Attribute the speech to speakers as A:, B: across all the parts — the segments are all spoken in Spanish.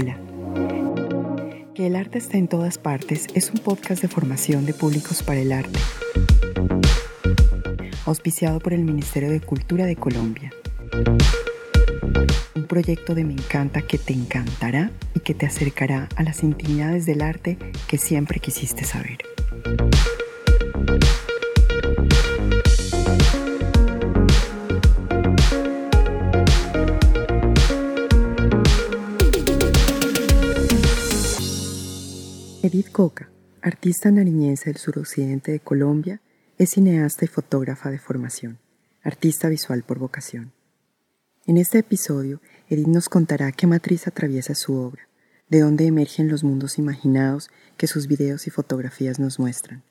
A: Hola. Que el arte está en todas partes es un podcast de formación de públicos para el arte, auspiciado por el Ministerio de Cultura de Colombia. Un proyecto de Me encanta que te encantará y que te acercará a las intimidades del arte que siempre quisiste saber. Coca, artista nariñense del suroccidente de Colombia, es cineasta y fotógrafa de formación, artista visual por vocación. En este episodio, Edith nos contará qué matriz atraviesa su obra, de dónde emergen los mundos imaginados que sus videos y fotografías nos muestran,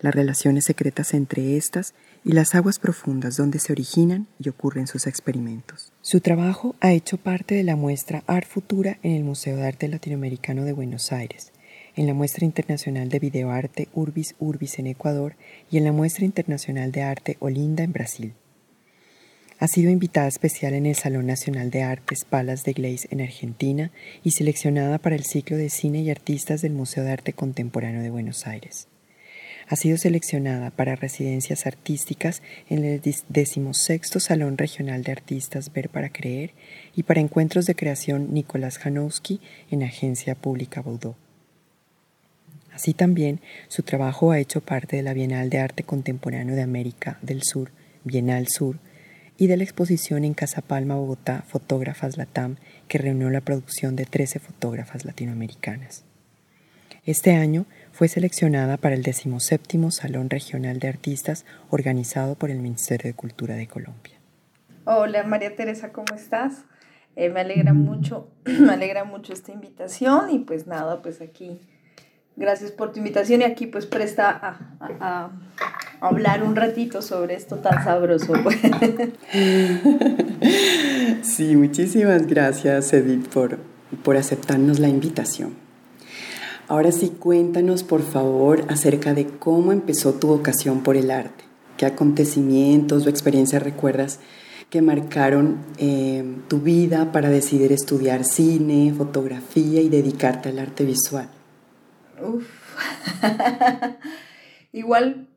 A: las relaciones secretas entre estas y las aguas profundas donde se originan y ocurren sus experimentos. Su trabajo ha hecho parte de la muestra Art Futura en el Museo de Arte Latinoamericano de Buenos Aires, en la Muestra Internacional de Videoarte Urbis Urbis en Ecuador y en la Muestra Internacional de Arte Olinda en Brasil. Ha sido invitada especial en el Salón Nacional de Artes Palas de Gleis en Argentina y seleccionada para el ciclo de cine y artistas del Museo de Arte Contemporáneo de Buenos Aires. Ha sido seleccionada para residencias artísticas en el decimosexto Salón Regional de Artistas Ver para Creer y para encuentros de creación Nicolás Janowski en Agencia Pública Baudot. Así también, su trabajo ha hecho parte de la Bienal de Arte Contemporáneo de América del Sur, Bienal Sur, y de la exposición en Casa Palma, Bogotá, Fotógrafas Latam, que reunió la producción de 13 fotógrafas latinoamericanas. Este año fue seleccionada para el 17 Salón Regional de Artistas organizado por el Ministerio de Cultura de Colombia.
B: Hola María Teresa, ¿cómo estás? Eh, me alegra mucho, me alegra mucho esta invitación y pues nada, pues aquí Gracias por tu invitación y aquí pues presta a, hablar un ratito sobre esto tan sabroso.
A: sí, muchísimas gracias Edith por, por aceptarnos la invitación. Ahora sí, cuéntanos por favor acerca de cómo empezó tu vocación por el arte. ¿Qué acontecimientos o experiencias recuerdas que marcaron eh, tu vida para decidir estudiar cine, fotografía y dedicarte al arte visual?
B: Igual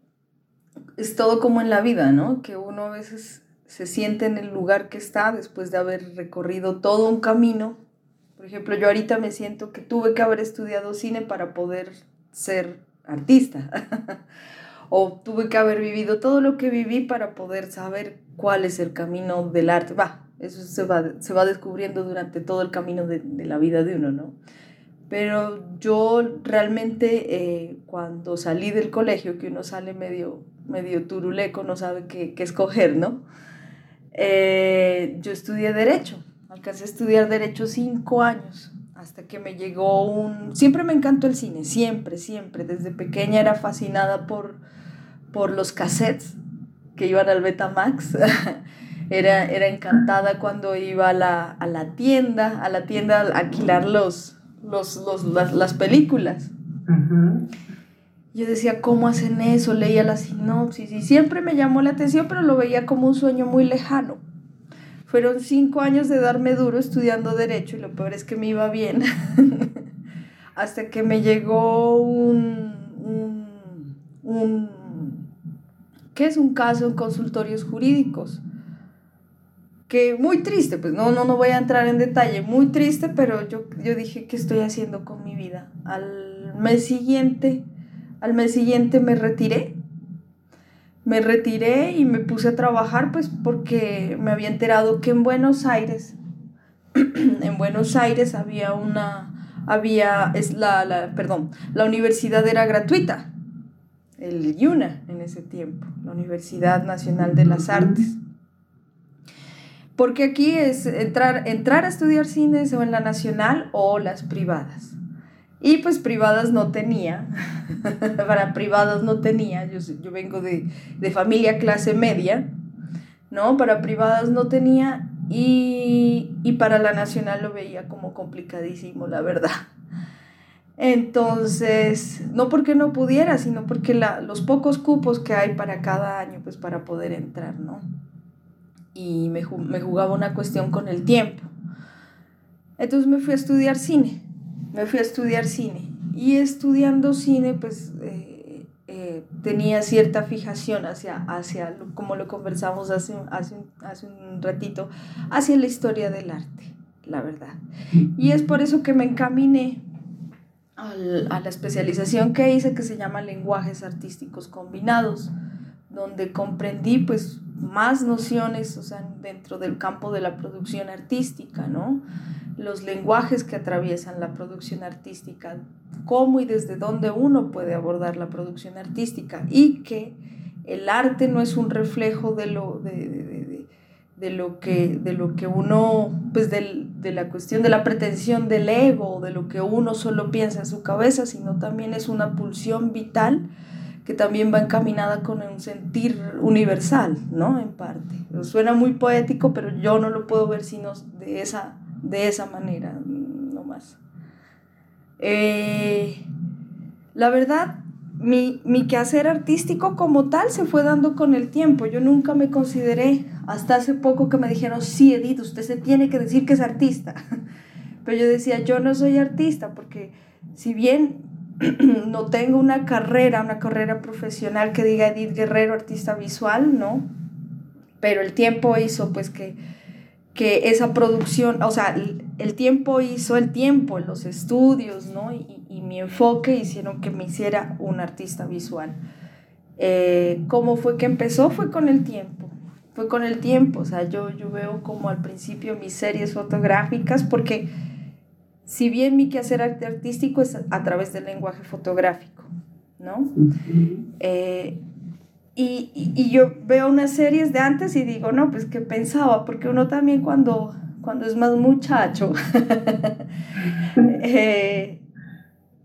B: es todo como en la vida, ¿no? Que uno a veces se siente en el lugar que está después de haber recorrido todo un camino. Por ejemplo, yo ahorita me siento que tuve que haber estudiado cine para poder ser artista. o tuve que haber vivido todo lo que viví para poder saber cuál es el camino del arte. Va, eso se va, se va descubriendo durante todo el camino de, de la vida de uno, ¿no? Pero yo realmente eh, cuando salí del colegio, que uno sale medio, medio turuleco, no sabe qué, qué escoger, ¿no? Eh, yo estudié Derecho, alcancé a estudiar Derecho cinco años, hasta que me llegó un... Siempre me encantó el cine, siempre, siempre. Desde pequeña era fascinada por, por los cassettes que iban al Betamax. era, era encantada cuando iba a la, a la tienda, a la tienda a alquilar los, los, los, las, las, películas. Yo decía, ¿cómo hacen eso? Leía la sinopsis y siempre me llamó la atención, pero lo veía como un sueño muy lejano. Fueron cinco años de darme duro estudiando derecho y lo peor es que me iba bien. Hasta que me llegó un, un, un, ¿qué es un caso en consultorios jurídicos? Que muy triste, pues no, no, no voy a entrar en detalle, muy triste, pero yo, yo dije, ¿qué estoy haciendo con mi vida? Al mes siguiente, al mes siguiente me retiré, me retiré y me puse a trabajar, pues porque me había enterado que en Buenos Aires, en Buenos Aires había una, había, es la, la, perdón, la universidad era gratuita, el IUNA en ese tiempo, la Universidad Nacional de las Artes. Porque aquí es entrar, entrar a estudiar cine o en la nacional o las privadas. Y pues privadas no tenía, para privadas no tenía, yo, yo vengo de, de, familia clase media, ¿no? Para privadas no tenía y, y para la nacional lo veía como complicadísimo, la verdad. Entonces, no porque no pudiera, sino porque la, los pocos cupos que hay para cada año, pues para poder entrar, ¿no? Y me, me jugaba una cuestión con el tiempo. Entonces me fui a estudiar cine, me fui a estudiar cine. Y estudiando cine, pues eh, eh, tenía cierta fijación hacia, hacia como lo conversamos hace, hace, hace un ratito, hacia la historia del arte, la verdad. Y es por eso que me encaminé a la especialización que hice que se llama lenguajes artísticos combinados, donde comprendí pues más nociones, o sea, dentro del campo de la producción artística, ¿no? Los lenguajes que atraviesan la producción artística, cómo y desde dónde uno puede abordar la producción artística y que el arte no es un reflejo de lo, de, lo, que, de lo que uno, pues de, de la cuestión de la pretensión del ego, de lo que uno solo piensa en su cabeza, sino también es una pulsión vital que también va encaminada con un sentir universal, ¿no? En parte. Suena muy poético, pero yo no lo puedo ver sino de esa, de esa manera, no más. Eh, la verdad, mi, mi, quehacer artístico como tal se fue dando con el tiempo. Yo nunca me consideré, hasta hace poco que me dijeron, sí, Edith, usted se tiene que decir que es artista. Pero yo decía, yo no soy artista, porque si bien no tengo una carrera, una carrera profesional que diga Edith Guerrero, artista visual, ¿no? Pero el tiempo hizo pues que, que esa producción, o sea, el, tiempo hizo el tiempo, los estudios, ¿no? Y, mi enfoque hicieron que me hiciera un artista visual. Eh, ¿Cómo fue que empezó? Fue con el tiempo. Fue con el tiempo, o sea, yo, yo veo como al principio mis series fotográficas, porque si bien mi quehacer artístico es a través del lenguaje fotográfico, ¿no? Eh, y, yo veo unas series de antes y digo, no, pues que pensaba, porque uno también cuando, cuando es más muchacho, eh,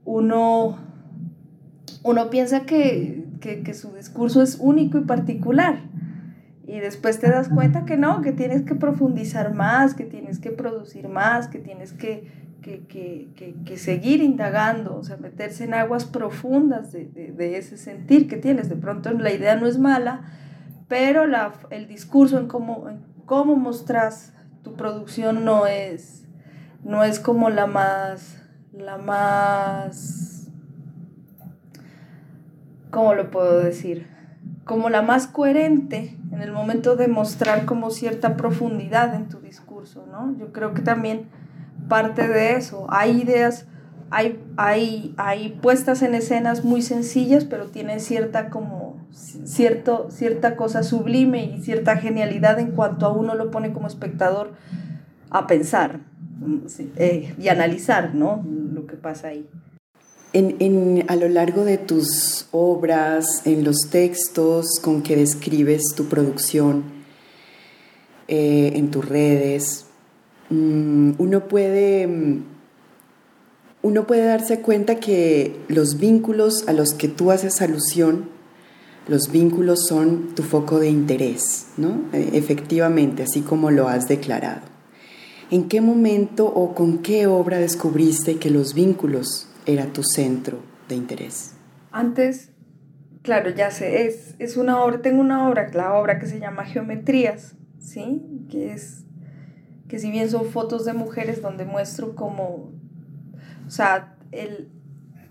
B: uno, uno piensa que, que su discurso es único y particular. Y después te das cuenta que no, que tienes que profundizar más, que tienes que producir más, que tienes que, que, que, que, seguir indagando, o sea, meterse en aguas profundas de, de, ese sentir que tienes. De pronto la idea no es mala, pero la, el discurso en cómo, en cómo mostras tu producción no es, no es como la más, la más, ¿cómo lo puedo decir? Como la más coherente en el momento de mostrar como cierta profundidad en tu discurso, ¿no? Yo creo que también parte de eso. Hay ideas, hay, hay, hay puestas en escenas muy sencillas, pero tienen cierta como cierto, cierta cosa sublime y cierta genialidad en cuanto a uno lo pone como espectador a pensar eh, y analizar ¿no? lo que pasa ahí.
A: En, en, a lo largo de tus obras, en los textos con que describes tu producción, eh, en tus redes, uno puede, mm, uno puede darse cuenta que los vínculos a los que tú haces alusión, los vínculos son tu foco de interés, ¿no? E, efectivamente, así como lo has declarado. ¿En qué momento o con qué obra descubriste que los vínculos era tu centro de interés?
B: Antes, claro, ya sé, es, es una obra, tengo una obra, la obra que se llama Geometrías, ¿sí? Que es que si bien son fotos de mujeres donde muestro como, o sea, el,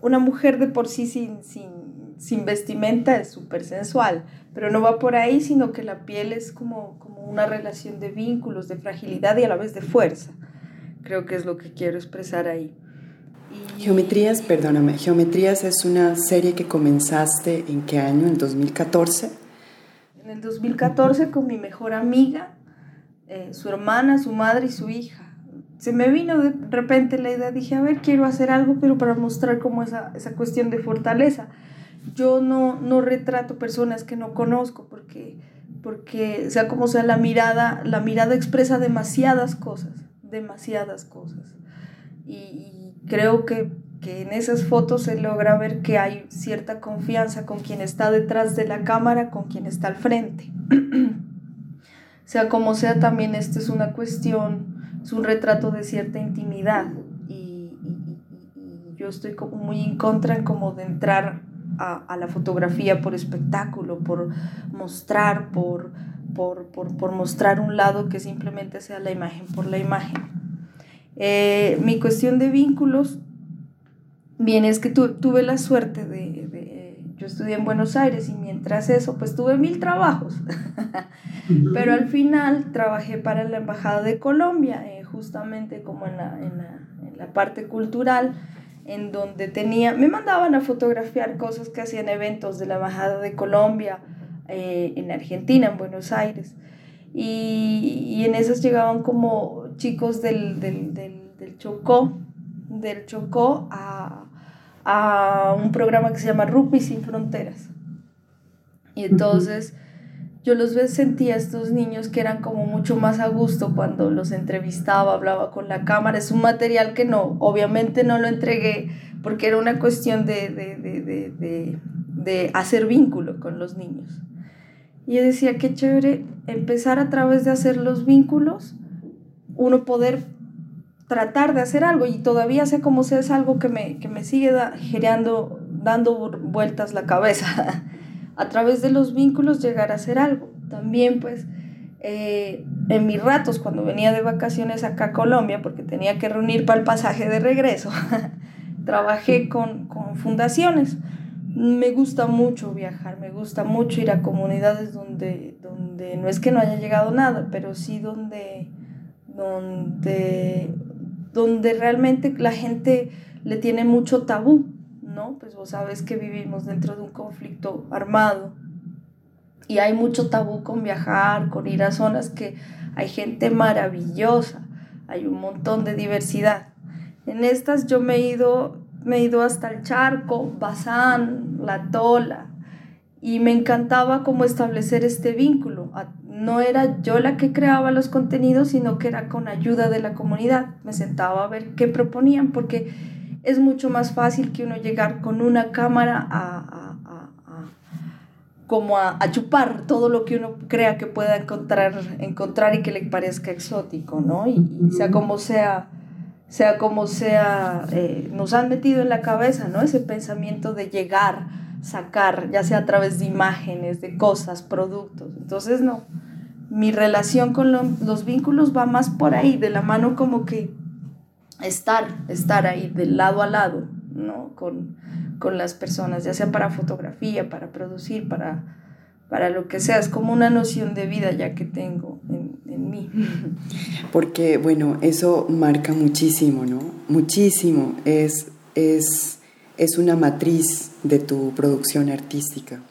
B: una mujer de por sí sin, sin, sin vestimenta es súper sensual, pero no va por ahí, sino que la piel es como, como una relación de vínculos, de fragilidad y a la vez de fuerza. Creo que es lo que quiero expresar ahí.
A: Geometrías, perdóname, Geometrías es una serie que comenzaste en qué año, en 2014?
B: En el 2014 con mi mejor amiga eh, su hermana, su madre y su hija. Se me vino de repente la idea, dije, a ver, quiero hacer algo, pero para mostrar como esa, esa cuestión de fortaleza. Yo no, no retrato personas que no conozco porque, porque, sea como sea, la mirada, la mirada expresa demasiadas cosas, demasiadas cosas. Y, y creo que, que en esas fotos se logra ver que hay cierta confianza con quien está detrás de la cámara, con quien está al frente. sea como sea, también esto es una cuestión, es un retrato de cierta intimidad y, yo estoy muy en contra como de entrar a, la fotografía por espectáculo, por mostrar, por, por, por, por, mostrar un lado que simplemente sea la imagen por la imagen. Eh, mi cuestión de vínculos, bien, es que tuve la suerte de, yo estudié en Buenos Aires y mientras eso, pues tuve mil trabajos, pero al final trabajé para la Embajada de Colombia, eh, justamente como en la, en, la, en la parte cultural, en donde tenía, me mandaban a fotografiar cosas que hacían eventos de la Embajada de Colombia eh, en Argentina, en Buenos Aires. Y, y, en esas llegaban como chicos del, del, del, del Chocó, del Chocó a, a, un programa que se llama Rugby Sin Fronteras. Y entonces yo los sentía a estos niños que eran como mucho más a gusto cuando los entrevistaba, hablaba con la cámara. Es un material que no, obviamente no lo entregué porque era una cuestión de, de, de, de hacer vínculo con los niños. Y yo decía, qué chévere empezar a través de hacer los vínculos, uno poder tratar de hacer algo y todavía sé cómo sea, es algo que me, que me sigue girando, dando vueltas la cabeza. a través de los vínculos llegar a hacer algo. También pues eh, en mis ratos cuando venía de vacaciones acá a Colombia, porque tenía que reunir para el pasaje de regreso, trabajé con, con fundaciones me gusta mucho viajar, me gusta mucho ir a comunidades donde, donde no es que no haya llegado nada, pero sí donde, donde, donde realmente la gente le tiene mucho tabú, ¿no? Pues vos sabes que vivimos dentro de un conflicto armado y hay mucho tabú con viajar, con ir a zonas que hay gente maravillosa, hay un montón de diversidad. En estas yo me he ido me ido hasta el charco, Bazán, La Tola, y me encantaba cómo establecer este vínculo. No era yo la que creaba los contenidos, sino que era con ayuda de la comunidad. Me sentaba a ver qué proponían, porque es mucho más fácil que uno llegar con una cámara a, como a, chupar todo lo que uno crea que pueda encontrar, encontrar y que le parezca exótico, ¿no? y sea como sea sea como sea, eh, nos han metido en la cabeza, ¿no? Ese pensamiento de llegar, sacar, ya sea a través de imágenes, de cosas, productos. Entonces, no, mi relación con los vínculos va más por ahí, de la mano como que estar, estar ahí, de lado a lado, ¿no? Con, con las personas, ya sea para fotografía, para producir, para para lo que sea, es como una noción de vida ya que tengo en, en mí.
A: Porque, bueno, eso marca muchísimo, ¿no? Muchísimo. Es, es, es una matriz de tu producción artística.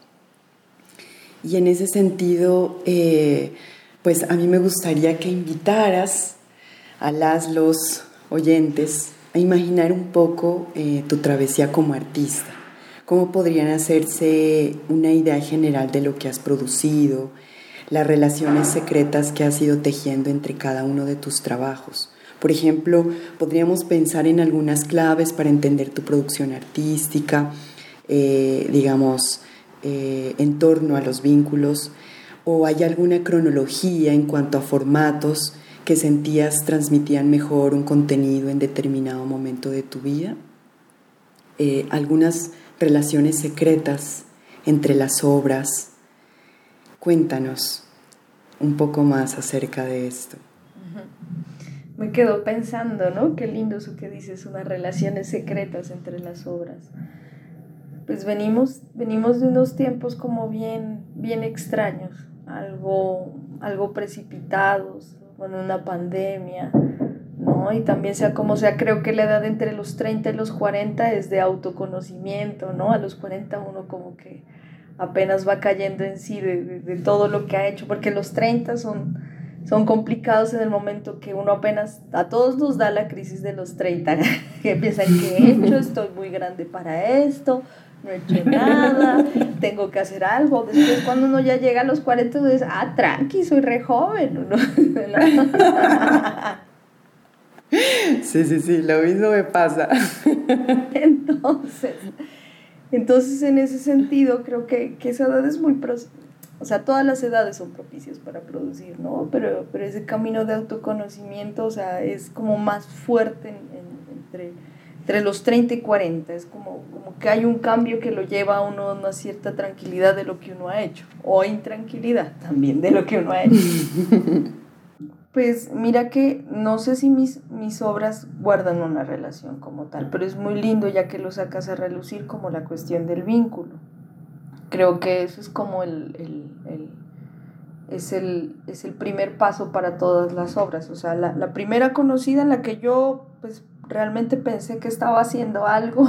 A: Y en ese sentido, eh, pues a mí me gustaría que invitaras a las, los oyentes a imaginar un poco eh, tu travesía como artista cómo podrían hacerse una idea general de lo que has producido, las relaciones secretas que has ido tejiendo entre cada uno de tus trabajos. Por ejemplo, podríamos pensar en algunas claves para entender tu producción artística, eh, digamos, eh, en torno a los vínculos, o hay alguna cronología en cuanto a formatos que sentías transmitían mejor un contenido en determinado momento de tu vida. Eh, algunas relaciones secretas entre las obras. Cuéntanos un poco más acerca de esto.
B: Me quedo pensando, ¿no? Qué lindo eso que dices, unas relaciones secretas entre las obras. Pues venimos, venimos de unos tiempos como bien, bien extraños, algo, algo precipitados, bueno, una pandemia, ¿no? Y también sea como sea, creo que la edad entre los 30 y los 40 es de autoconocimiento, ¿no? A los 40 uno como que apenas va cayendo en sí de, de, todo lo que ha hecho, porque los 30 son, son complicados en el momento que uno apenas, a todos nos da la crisis de los 30, que piensan que he hecho, estoy muy grande para esto, no he hecho nada, tengo que hacer algo. Después cuando uno ya llega a los 40, dice, ah, tranqui, soy re joven.
A: Sí, sí, sí, lo mismo me pasa.
B: Entonces, entonces en ese sentido creo que, que esa edad es muy... O sea, todas las edades son propicias para producir, ¿no? Pero, pero ese camino de autoconocimiento, o sea, es como más fuerte entre, entre los 30 y 40. Es como, como que hay un cambio que lo lleva a uno a una cierta tranquilidad de lo que uno ha hecho. O intranquilidad también de lo que uno ha hecho. Pues mira que no sé si mis, mis obras guardan una relación como tal, pero es muy lindo ya que lo sacas a relucir como la cuestión del vínculo. Creo que eso es como el, el, es, el es el primer paso para todas las obras. O sea, la, la primera conocida en la que yo pues realmente pensé que estaba haciendo algo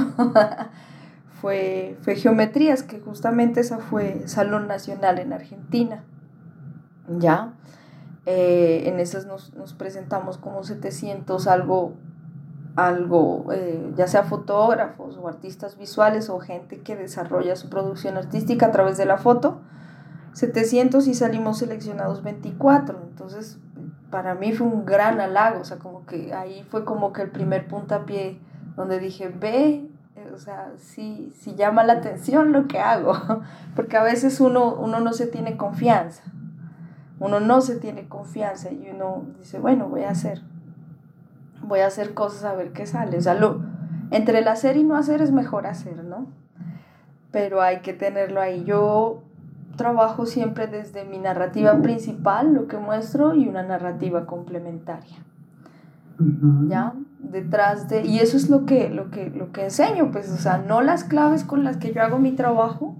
B: fue, fue Geometrías, que justamente esa fue Salón Nacional en Argentina. ¿Ya? Eh, en esas nos, nos, presentamos como 700, algo, algo eh, ya sea fotógrafos o artistas visuales o gente que desarrolla su producción artística a través de la foto. 700 y salimos seleccionados 24. Entonces, para mí fue un gran halago, o sea, como que ahí fue como que el primer puntapié donde dije, ve, o sea, sí, sí llama la atención lo que hago, porque a veces uno, uno no se tiene confianza, uno no se tiene confianza y uno dice, bueno, voy a hacer, voy a hacer cosas a ver qué sale, o sea, lo, entre el hacer y no hacer es mejor hacer, ¿no? Pero hay que tenerlo ahí. Yo trabajo siempre desde mi narrativa principal, lo que muestro, y una narrativa complementaria. ¿Ya? Detrás de... Y eso es lo que, lo, que, lo que enseño, pues, o sea, no las claves con las que yo hago mi trabajo,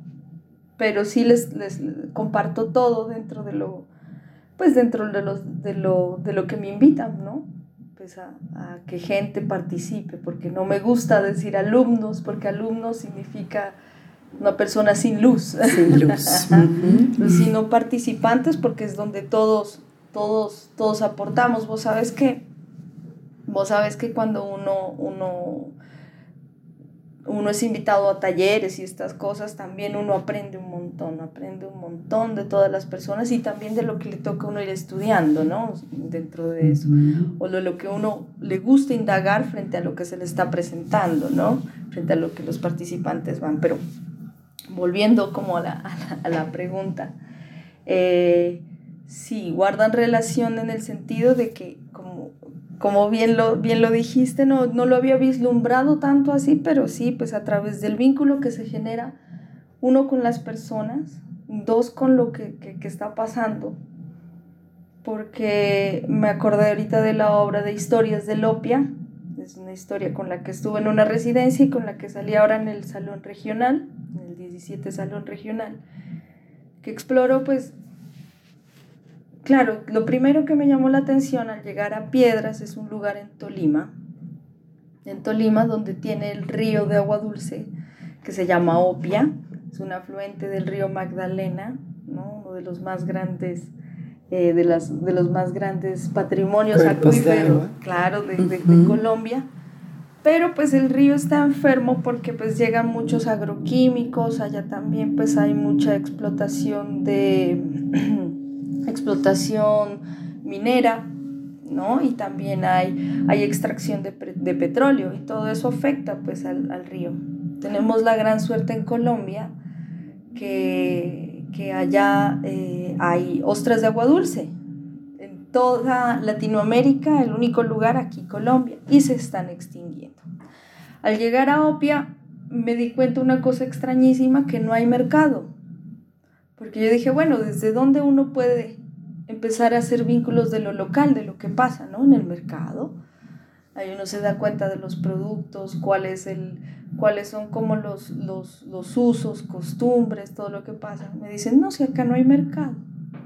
B: pero sí les, les comparto todo dentro de lo, pues, dentro de, los, de, lo, de lo que me invitan, ¿no? Pues a, a que gente participe, porque no me gusta decir alumnos, porque alumnos significa una persona sin luz, sin luz. sino participantes porque es donde todos, todos, todos aportamos. Vos sabes que, vos sabes que cuando uno, uno, uno es invitado a talleres y estas cosas, también uno aprende un montón, aprende un montón de todas las personas y también de lo que le toca a uno ir estudiando, ¿no? Dentro de eso. O de lo que uno le gusta indagar frente a lo que se le está presentando, ¿no? Frente a lo que los participantes van. Pero volviendo como a la, a la, pregunta, eh, sí, guardan relación en el sentido de que, como, como bien, lo, bien lo dijiste, no, no lo había vislumbrado tanto así, pero sí, pues a través del vínculo que se genera, uno con las personas, dos con lo que, que, que está pasando, porque me acordé ahorita de la obra de Historias de Lopia, es una historia con la que estuve en una residencia y con la que salí ahora en el salón regional, en el 17 salón regional, que exploro pues, claro, lo primero que me llamó la atención al llegar a Piedras es un lugar en Tolima, en Tolima donde tiene el río de agua dulce que se llama Opia, es un afluente del río Magdalena, ¿no? uno de los más grandes eh, de, las, de los más grandes patrimonios acuíferos, claro, de, de, Colombia. Pero pues el río está enfermo porque pues llegan muchos agroquímicos, allá también pues hay mucha explotación de explotación minera, ¿no? Y también hay, hay extracción de, de, petróleo y todo eso afecta pues al, río. Tenemos la gran suerte en Colombia que que allá eh, hay ostras de agua dulce. En toda Latinoamérica, el único lugar aquí, Colombia, y se están extinguiendo. Al llegar a Opia, me di cuenta una cosa extrañísima, que no hay mercado. Porque yo dije, bueno, ¿desde dónde uno puede empezar a hacer vínculos de lo local, de lo que pasa, ¿no? En el mercado. Ahí uno se da cuenta de los productos, cuál es el, cuáles son como los, los, los usos, costumbres, todo lo que pasa. Me dicen, no, si acá no hay mercado,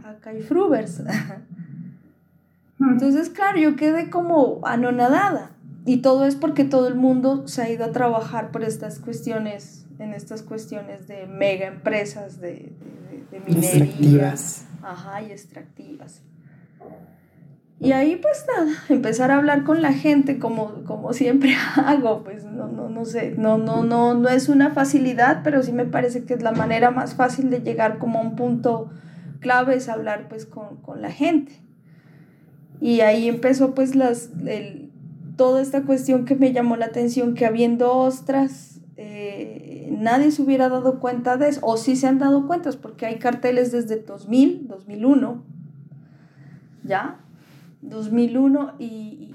B: acá hay frubers. Entonces, claro, yo quedé como anonadada. Y todo es porque todo el mundo se ha ido a trabajar por estas cuestiones, en estas cuestiones de mega empresas, de, de, de minería. Extractivas. Ajá, y extractivas. Y ahí pues nada, empezar a hablar con la gente como, como siempre hago, pues no, no, no sé, no, no, no, no es una facilidad, pero sí me parece que es la manera más fácil de llegar como a un punto clave, es hablar pues con, con la gente. Y ahí empezó pues las, el, toda esta cuestión que me llamó la atención, que habiendo ostras, eh, nadie se hubiera dado cuenta de eso, o sí se han dado cuentas, porque hay carteles desde 2000, 2001, ¿ya? 2001 y...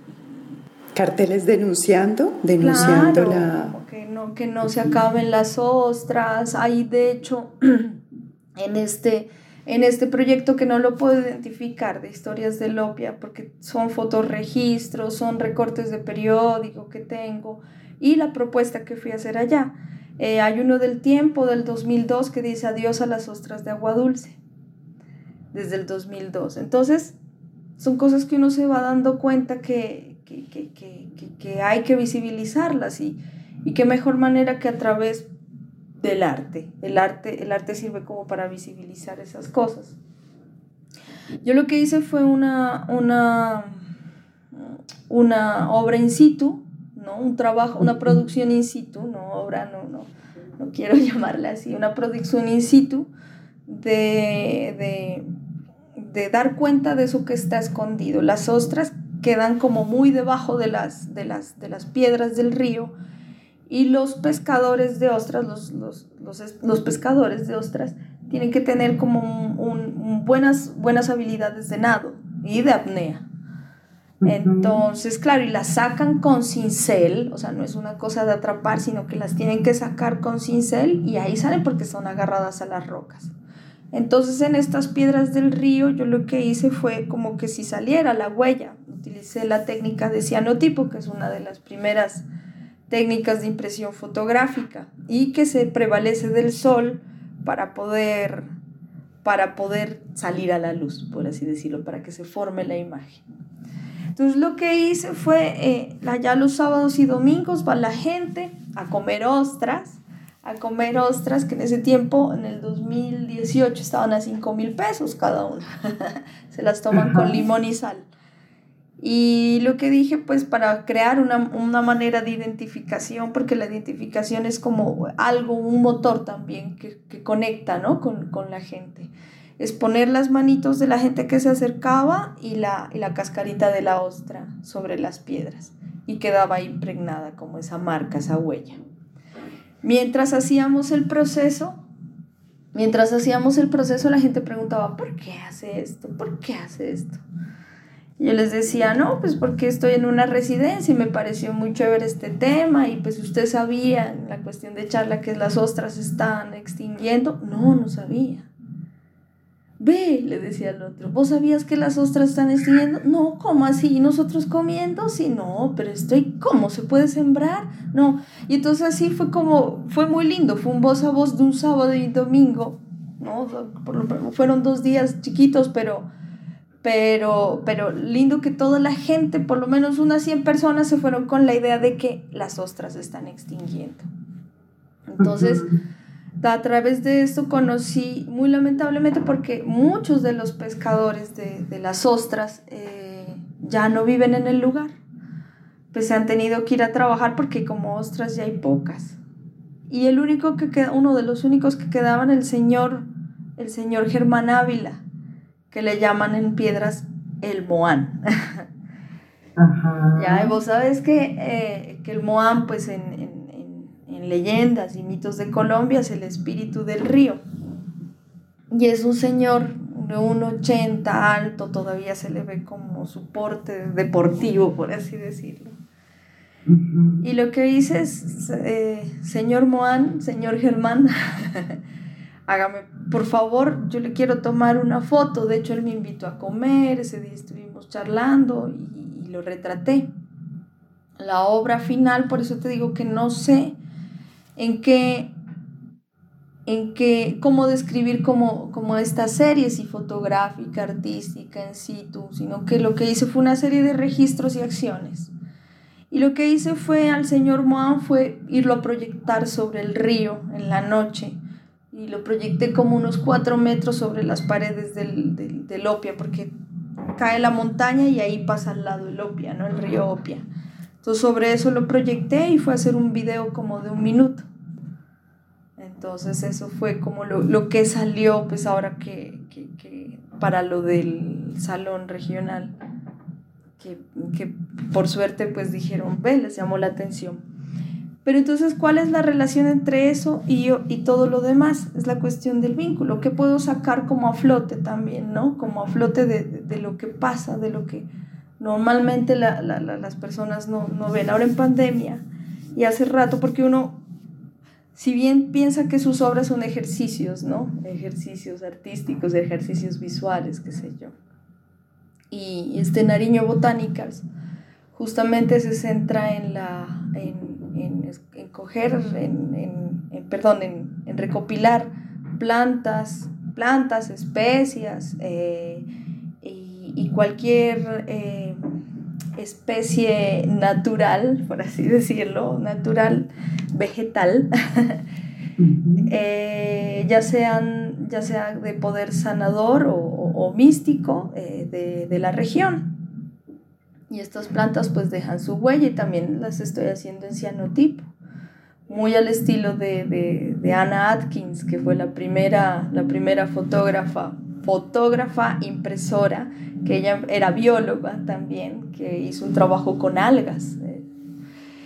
A: Carteles denunciando, denunciando la...
B: Que no, que no se acaben las ostras. Hay de hecho en este, en este proyecto que no lo puedo identificar de historias de Lopia porque son fotorregistros, son recortes de periódico que tengo y la propuesta que fui a hacer allá. Eh, hay uno del tiempo del 2002 que dice adiós a las ostras de agua dulce, desde el 2002. Entonces, son cosas que uno se va dando cuenta que, que, que, que hay que visibilizarlas y, y qué mejor manera que a través del arte. El arte, el arte sirve como para visibilizar esas cosas. Yo lo que hice fue una, una, una obra in situ, un trabajo, una producción in situ, no obra, no, no, no quiero llamarla así, una producción in situ de, de, de dar cuenta de eso que está escondido. Las ostras quedan como muy debajo de las, de las, de las piedras del río y los pescadores de ostras, los, los, los, los pescadores de ostras, tienen que tener como un, buenas, buenas habilidades de nado y de apnea. Entonces, claro, y las sacan con cincel, o sea, no es una cosa de atrapar, sino que las tienen que sacar con cincel y ahí salen porque son agarradas a las rocas. Entonces, en estas piedras del río, yo lo que hice fue como que si saliera la huella, utilicé la técnica de cianotipo, que es una de las primeras técnicas de impresión fotográfica y que se prevalece del sol para poder, para poder salir a la luz, por así decirlo, para que se forme la imagen. Entonces lo que hice fue, eh, allá los sábados y domingos va la gente a comer ostras, a comer ostras que en ese tiempo, en el 2018, estaban a 5 mil pesos cada una. se las toman con limón y sal. Y lo que dije, pues para crear una, manera de identificación, porque la identificación es como algo, un motor también que, conecta ¿no? con, la gente. Es poner las manitos de la gente que se acercaba y la, y la cascarita de la ostra sobre las piedras. Y quedaba impregnada como esa marca, esa huella. Mientras hacíamos el proceso, mientras hacíamos el proceso, la gente preguntaba, ¿por qué hace esto? ¿Por qué hace esto? yo les decía, no, pues porque estoy en una residencia y me pareció muy chévere este tema y pues usted sabía la cuestión de charla que las ostras están extinguiendo. No, no sabía. Ve, le decía al otro, ¿vos sabías que las ostras están extinguiendo? No, ¿cómo así? ¿Y nosotros comiendo? Sí, no, pero estoy, ¿cómo? ¿Se puede sembrar? No. Y entonces así fue como, fue muy lindo, fue un voz a voz de un sábado y domingo, ¿no? Fueron dos días chiquitos, pero pero, pero lindo que toda la gente, por lo menos unas 100 personas, se fueron con la idea de que las ostras están extinguiendo. Entonces, a través de esto conocí, muy lamentablemente, porque muchos de los pescadores de, de las ostras eh, ya no viven en el lugar. Pues se han tenido que ir a trabajar porque como ostras ya hay pocas. Y el único que queda, uno de los únicos que quedaban, el señor, el señor Germán Ávila, que le llaman en piedras el Moán. Ya, vos sabes que, eh, que el Moán, pues en, en, en, leyendas y mitos de Colombia, es el espíritu del río. Y es un señor de 1,80 alto, todavía se le ve como su porte deportivo, por así decirlo. Y lo que dice es, eh, señor Moán, señor Germán, hágame, por favor, yo le quiero tomar una foto. De hecho, él me invitó a comer, ese día estuvimos charlando y, lo retraté. La obra final, por eso te digo que no sé en qué, en qué, cómo describir como, como esta serie, si fotográfica, artística, en situ, sino que lo que hice fue una serie de registros y acciones. Y lo que hice fue al señor Moan fue irlo a proyectar sobre el río en la noche y lo proyecté como unos cuatro metros sobre las paredes del, del, Opia, porque cae la montaña y ahí pasa al lado el Opia, ¿no? El río Opia. Entonces sobre eso lo proyecté y fue a hacer un video como de un minuto. Entonces eso fue como lo, lo que salió pues ahora que, que, que, para lo del salón regional, que, que por suerte pues dijeron, ve, les llamó la atención. Pero entonces, ¿cuál es la relación entre eso y, yo, y todo lo demás? Es la cuestión del vínculo. ¿Qué puedo sacar como a flote también, ¿no? Como a flote de, de, lo que pasa, de lo que normalmente la, las personas no, no ven. Ahora en pandemia y hace rato, porque uno si bien piensa que sus obras son ejercicios, ¿no? Ejercicios artísticos, ejercicios visuales, qué sé yo. Y este Nariño Botánicas justamente se centra en la en, en, coger, en, perdón, en, recopilar plantas, plantas, especias eh, y, cualquier eh, especie natural, por así decirlo, natural, vegetal, eh, ya, sean, ya sea de poder sanador o, místico de, de la región. Y estas plantas pues dejan su huella y también las estoy haciendo en cianotipo, muy al estilo de, de, de Anna Atkins, que fue la primera, la primera fotógrafa, fotógrafa impresora, que ella era bióloga también, que hizo un trabajo con algas.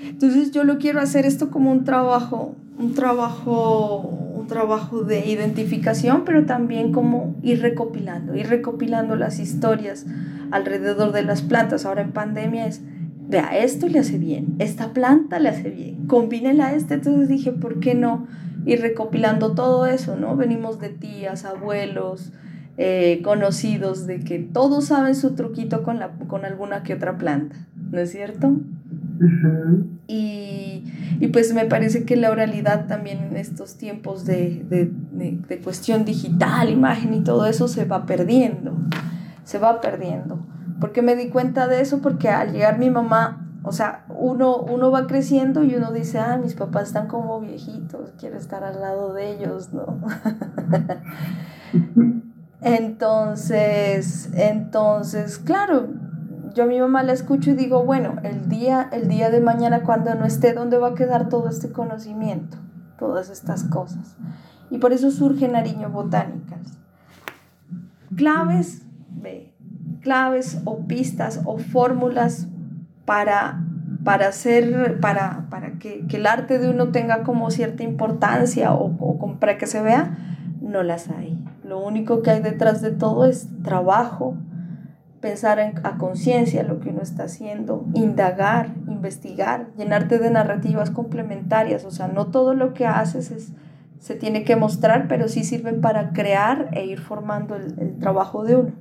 B: Entonces yo lo quiero hacer esto como un trabajo, un trabajo, un trabajo de identificación, pero también como ir recopilando, ir recopilando las historias alrededor de las plantas. Ahora en pandemia es, vea, esto le hace bien, esta planta le hace bien, combínela a este. Entonces dije, ¿por qué no ir recopilando todo eso? ¿no? Venimos de tías, abuelos, eh, conocidos, de que todos saben su truquito con, la, con alguna que otra planta, ¿no es cierto? y, y, pues me parece que la oralidad también en estos tiempos de, de, de cuestión digital, imagen y todo eso se va perdiendo se va perdiendo. ¿Por qué me di cuenta de eso? Porque al llegar mi mamá, o sea, uno, uno va creciendo y uno dice, ah, mis papás están como viejitos, quiero estar al lado de ellos, ¿no? entonces, entonces, claro, yo a mi mamá la escucho y digo, bueno, el día, el día de mañana cuando no esté, ¿dónde va a quedar todo este conocimiento? Todas estas cosas. Y por eso surge Nariño Botánicas. Claves claves o pistas o fórmulas para, para, hacer, para, para que, el arte de uno tenga como cierta importancia o, o para que se vea, no las hay. Lo único que hay detrás de todo es trabajo, pensar a conciencia lo que uno está haciendo, indagar, investigar, llenarte de narrativas complementarias. O sea, no todo lo que haces es, se tiene que mostrar, pero sí sirven para crear e ir formando el trabajo de uno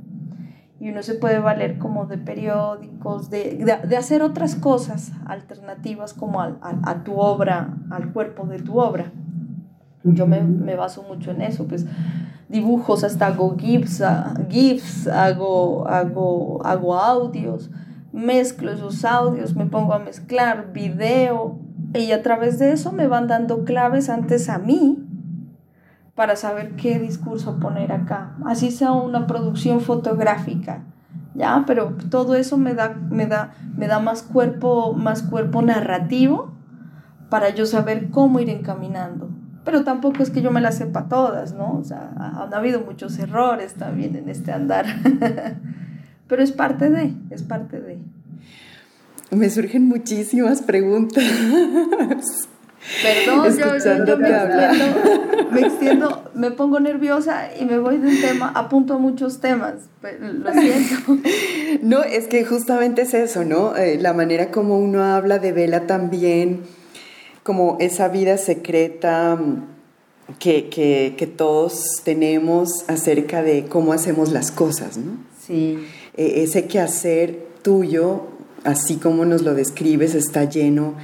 B: y uno se puede valer como de periódicos, de, de, hacer otras cosas alternativas como a, a, tu obra, al cuerpo de tu obra. Yo me, me baso mucho en eso, pues dibujos, hasta hago GIFs, GIFs hago, hago, hago audios, mezclo esos audios, me pongo a mezclar video y a través de eso me van dando claves antes a mí para saber qué discurso poner acá, así sea una producción fotográfica, ¿ya? Pero todo eso me da, me da, me da más, cuerpo, más cuerpo narrativo para yo saber cómo ir encaminando. Pero tampoco es que yo me las sepa todas, ¿no? O sea, han habido muchos errores también en este andar. Pero es parte de, es parte de.
A: Me surgen muchísimas preguntas.
B: Perdón, yo, me, extiendo, me pongo nerviosa y me voy de un tema, apunto a muchos temas, lo siento.
A: No, es que justamente es eso, ¿no? Eh, la manera como uno habla de Vela también, como esa vida secreta mm, que, que, que todos tenemos acerca de cómo hacemos las cosas, ¿no?
B: Sí.
A: E, ese quehacer tuyo, así como nos lo describes, está lleno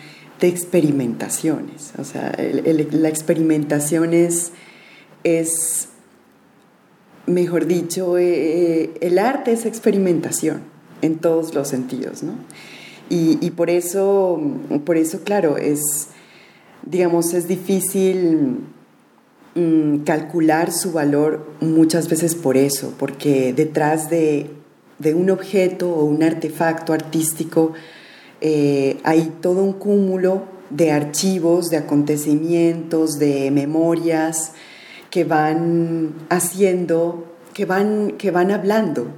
A: de experimentaciones. O sea, la experimentación es, mejor dicho, eh, el arte es experimentación en todos los sentidos, ¿no? Y, por, eso, por eso, claro, es, digamos, es difícil mm, calcular su valor muchas veces por eso, porque detrás de, de un objeto o un artefacto artístico, eh, hay todo un cúmulo de archivos, de acontecimientos, de memorias que van haciendo, que van, que van hablando,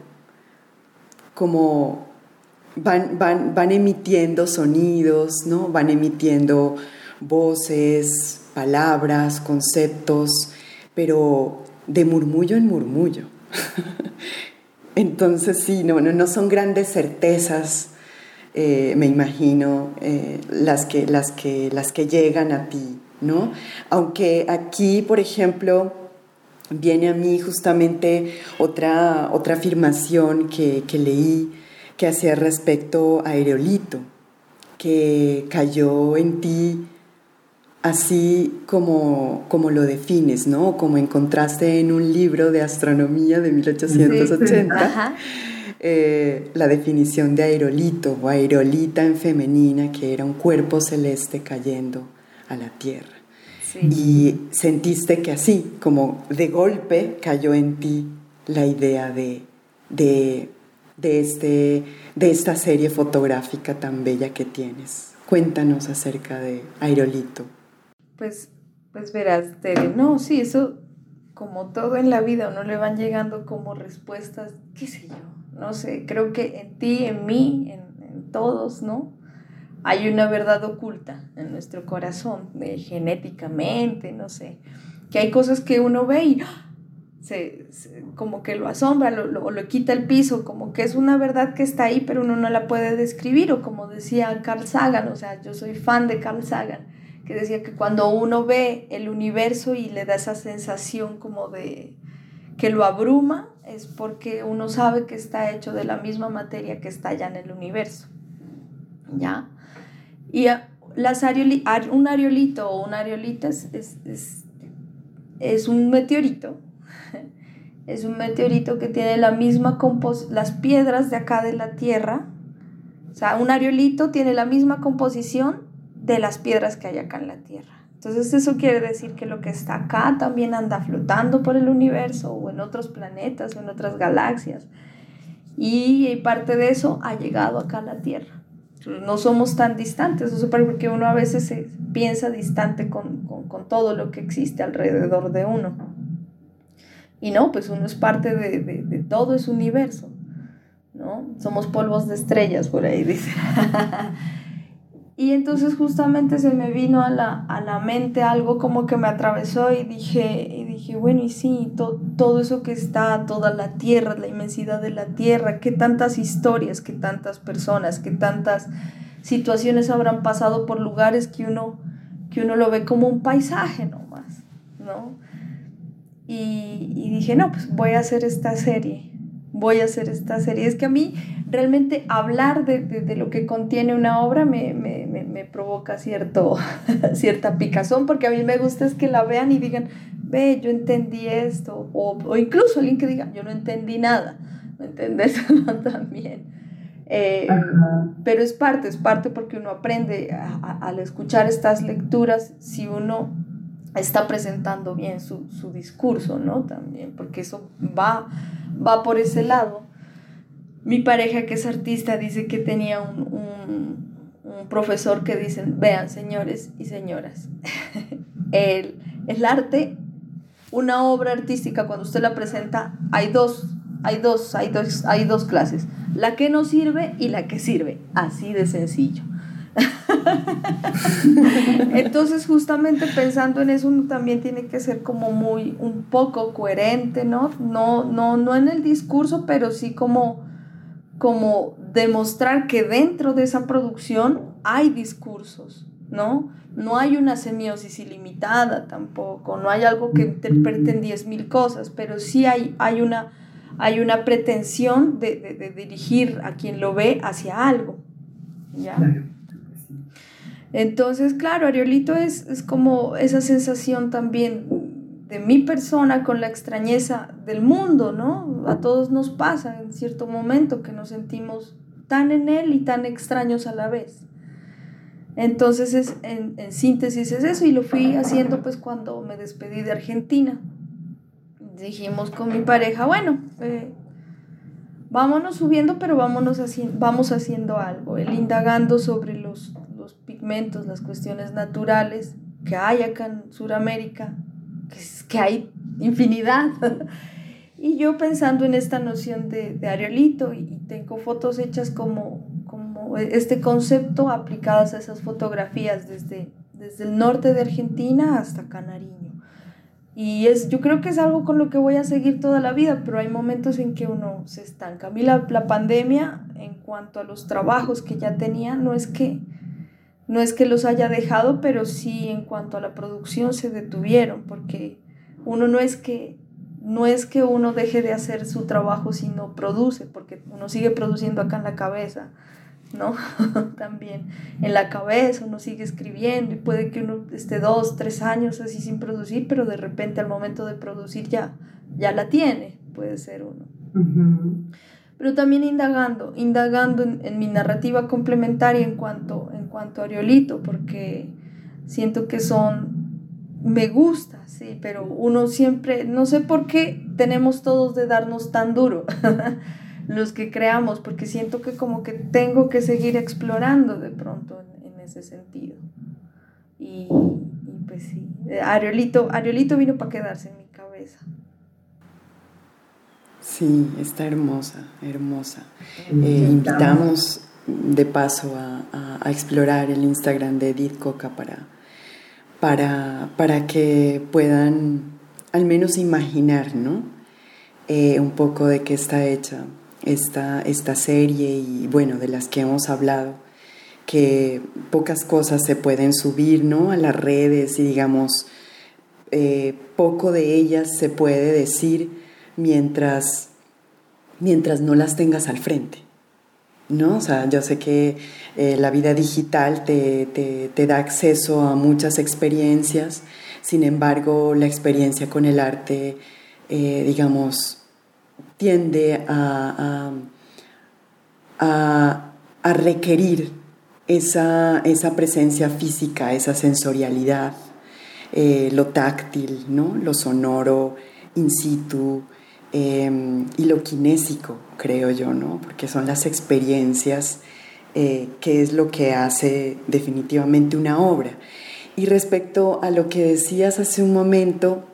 A: como van, van, van emitiendo sonidos, ¿no? van emitiendo voces, palabras, conceptos, pero de murmullo en murmullo. Entonces sí, no, no, son grandes certezas eh, me imagino, eh, las, que, las, que, las que llegan a ti ¿no? Aunque aquí, por ejemplo, viene a mí justamente otra, otra afirmación que, que leí que hacía respecto a Aerolito, que cayó en ti así como, como lo defines, ¿no? Como encontraste en un libro de astronomía de 1880. Eh, la definición de aerolito o aerolita en femenina, que era un cuerpo celeste cayendo a la Tierra. Y sentiste que así, como de golpe, cayó en ti la idea de, de, este, de esta serie fotográfica tan bella que tienes. Cuéntanos acerca de Aerolito.
B: Pues, pues verás, Tere, no, sí, eso como todo en la vida, no le van llegando como respuestas, qué sé yo, no sé, creo que en ti, en mí, en, en todos, ¿no? Hay una verdad oculta en nuestro corazón, genéticamente, no sé, que hay cosas que uno ve y ¡ah! se, como que lo asombra, lo, lo, lo, quita el piso, como que es una verdad que está ahí, pero uno no la puede describir, o como decía Carl Sagan, o sea, yo soy fan de Carl Sagan, que decía que cuando uno ve el universo y le da esa sensación como de que lo abruma, es porque uno sabe que está hecho de la misma materia que está allá en el universo. ¿Ya? Y un areolito o un areolita es, es, es, un meteorito. Es un meteorito que tiene la misma composición, las piedras de acá de la Tierra. O sea, un areolito tiene la misma composición de las piedras que hay acá en la Tierra. Entonces eso quiere decir que lo que está acá también anda flotando por el universo o en otros planetas o en otras galaxias. Y parte de eso ha llegado acá a la Tierra no somos tan distantes, eso porque uno a veces se piensa distante con, todo lo que existe alrededor de uno. Y no, pues uno es parte de, todo ese universo, ¿no? Somos polvos de estrellas, por ahí dice. y entonces justamente se me vino a la, a la mente algo como que me atravesó y dije, y dije bueno, y sí, todo eso que está, toda la tierra, la inmensidad de la tierra, qué tantas historias, qué tantas personas, qué tantas situaciones habrán pasado por lugares que uno, que uno lo ve como un paisaje nomás, ¿no? Y, y dije, no, pues voy a hacer esta serie, voy a hacer esta serie. Es que a mí realmente hablar de, de, de lo que contiene una obra me, me, me, me provoca cierto, cierta picazón, porque a mí me gusta es que la vean y digan, ve, yo entendí esto, o, o incluso alguien que diga, yo no entendí nada, ¿me entiendes? También. Eh, pero es parte, es parte porque uno aprende al escuchar estas lecturas, si uno está presentando bien su, su, discurso, ¿no? También, porque eso va, va por ese lado. Mi pareja, que es artista, dice que tenía un, un, profesor que dicen, vean, señores y señoras, el, el arte una obra artística, cuando usted la presenta, hay dos, hay dos, hay dos, hay dos clases. La que no sirve y la que sirve. Así de sencillo. Entonces, justamente pensando en eso, uno también tiene que ser como muy, un poco coherente, ¿no? No, no, no en el discurso, pero sí como, como demostrar que dentro de esa producción hay discursos, ¿no? No hay una semiosis ilimitada tampoco, no hay algo que interpreten 10.000 cosas, pero sí hay, hay, una, hay una pretensión de, de, dirigir a quien lo ve hacia algo. ¿ya? Entonces, claro, Ariolito es, es como esa sensación también de mi persona con la extrañeza del mundo, ¿no? A todos nos pasa en cierto momento que nos sentimos tan en él y tan extraños a la vez. Entonces, es, en, en, síntesis es eso y lo fui haciendo pues cuando me despedí de Argentina. Dijimos con mi pareja, bueno, eh, vámonos subiendo, pero vámonos haciendo, vamos haciendo algo, el indagando sobre los, los pigmentos, las cuestiones naturales que hay acá en Sudamérica, que, que hay infinidad. y yo pensando en esta noción de, de areolito y, tengo fotos hechas como este concepto aplicadas a esas fotografías desde, desde el norte de Argentina hasta Canariño. Y es, yo creo que es algo con lo que voy a seguir toda la vida, pero hay momentos en que uno se estanca. A mí la, la pandemia, en cuanto a los trabajos que ya tenía, no es que no es que los haya dejado, pero sí en cuanto a la producción se detuvieron, porque uno no es que no es que uno deje de hacer su trabajo si no produce, porque uno sigue produciendo acá en la cabeza, ¿no? También en la cabeza uno sigue escribiendo y puede que uno esté dos, tres años así sin producir, pero de repente al momento de producir ya, ya la tiene, puede ser uno. Pero también indagando, indagando en, mi narrativa complementaria en cuanto, en cuanto a Ariolito, porque siento que son me gusta, sí, pero uno siempre, no sé por qué tenemos todos de darnos tan duro los que creamos, porque siento que como que tengo que seguir explorando de pronto en, ese sentido. Y, pues sí, Ariolito, Ariolito vino para quedarse en mi cabeza.
A: Sí, está hermosa, hermosa. Eh, invitamos de paso a, a explorar el Instagram de Edith Coca para para, para que puedan al menos imaginar, ¿no? Eh, un poco de qué está hecha esta, esta serie y bueno, de las que hemos hablado, que pocas cosas se pueden subir, ¿no? A las redes y digamos, eh, poco de ellas se puede decir mientras, mientras no las tengas al frente. ¿no? O sea, yo sé que eh, la vida digital te, da acceso a muchas experiencias, sin embargo, la experiencia con el arte, eh, digamos, tiende a, a, requerir esa, presencia física, esa sensorialidad, eh, lo táctil, ¿no? lo sonoro, in situ, Em, y lo kinésico, creo yo, ¿no? Porque son las experiencias eh, que es lo que hace definitivamente una obra. Y respecto a lo que decías hace un momento,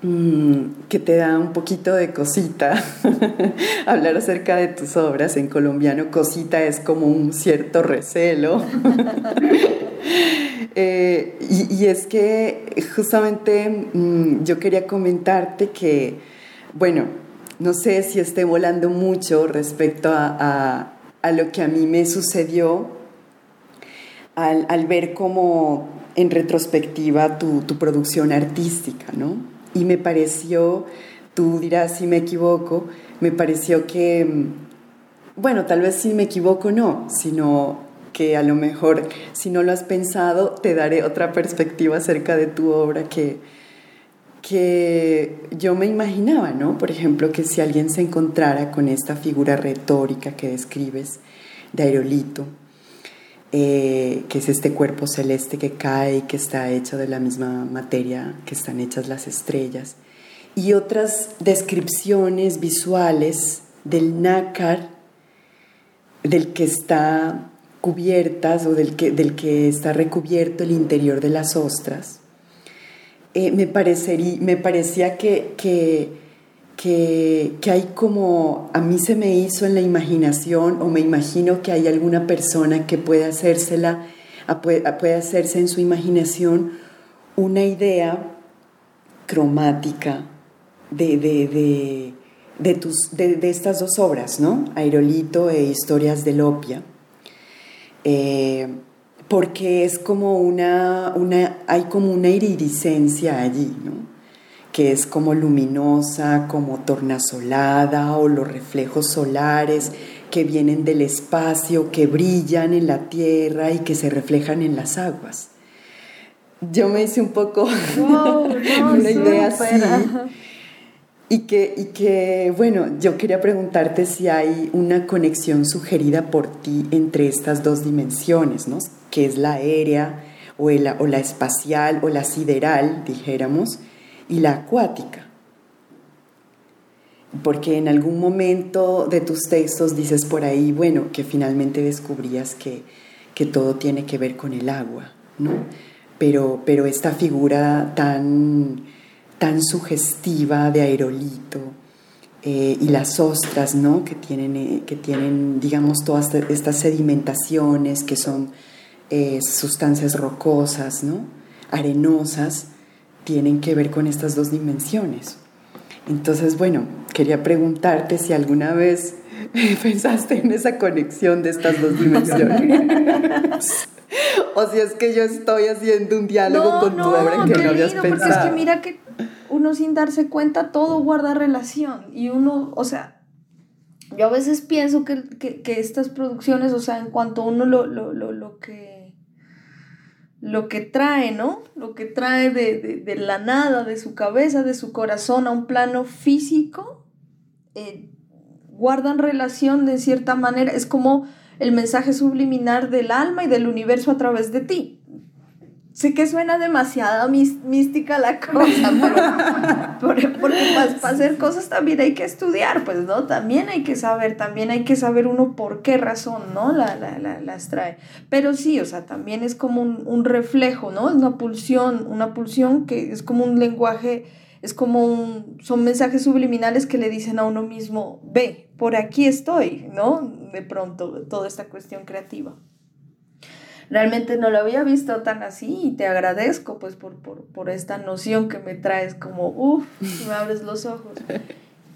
A: mm, que te da un poquito de cosita hablar acerca de tus obras. En colombiano, cosita es como un cierto recelo. Eh, y, es que justamente mm, yo quería comentarte que bueno, no sé si esté volando mucho respecto a, lo que a mí me sucedió al, ver como en retrospectiva tu, producción artística, ¿no? Y me pareció, tú dirás si me equivoco, me pareció que, bueno, tal vez si me equivoco no, sino que a lo mejor si no lo has pensado, te daré otra perspectiva acerca de tu obra que, que yo me imaginaba, ¿no? Por ejemplo, que si alguien se encontrara con esta figura retórica que describes de Aerolito, eh, que es este cuerpo celeste que cae y que está hecho de la misma materia que están hechas las estrellas, y otras descripciones visuales del nácar, del que está cubiertas o del que, del que está recubierto el interior de las ostras, eh, me, me parecía que, que, que, hay como, a mí se me hizo en la imaginación o me imagino que hay alguna persona que puede hacérsela, puede, hacerse en su imaginación una idea cromática de, de, de, de, estas dos obras, ¿no? Aerolito e Historias de Lopia. Eh, porque es como una, una, hay como una iridiscencia allí, ¿no? que es como luminosa, como tornasolada o los reflejos solares que vienen del espacio, que brillan en la tierra y que se reflejan en las aguas. Yo me hice un poco una idea así. Y que, y que, bueno, yo quería preguntarte si hay una conexión sugerida por ti entre estas dos dimensiones, ¿no? Que es la aérea o, o la espacial o la sideral, dijéramos, y la acuática. Porque en algún momento de tus textos dices por ahí, bueno, que finalmente descubrías que, que todo tiene que ver con el agua, ¿no? Pero, pero esta figura tan, tan sugestiva de aerolito eh, y las ostras, ¿no? Que tienen, eh, que tienen, digamos, todas estas sedimentaciones que son eh, sustancias rocosas, ¿no? arenosas, tienen que ver con estas dos dimensiones. Entonces, bueno, quería preguntarte si alguna vez pensaste en esa conexión de estas dos dimensiones. o si es que yo estoy haciendo un diálogo con tu obra que no habías pensado.
B: Porque es que mira que uno sin darse cuenta todo guarda relación y uno, o sea, yo a veces pienso que, estas producciones, o sea, en cuanto uno lo, lo, que lo que trae, ¿no? Lo que trae de, la nada, de su cabeza, de su corazón a un plano físico, eh, guardan relación de cierta manera. Es como el mensaje subliminar del alma y del universo a través de ti. Sé que suena demasiado mística la cosa, pero porque para, hacer cosas también hay que estudiar, pues, ¿no? También hay que saber, también hay que saber uno por qué razón, ¿no? La, las trae. Pero sí, o sea, también es como un, un reflejo, ¿no? Es una pulsión, una pulsión que es como un lenguaje, es como un, son mensajes subliminales que le dicen a uno mismo, ve, por aquí estoy, ¿no? De pronto, toda esta cuestión creativa realmente no lo había visto tan así y te agradezco pues por, por, esta noción que me traes como, uff, me abres los ojos.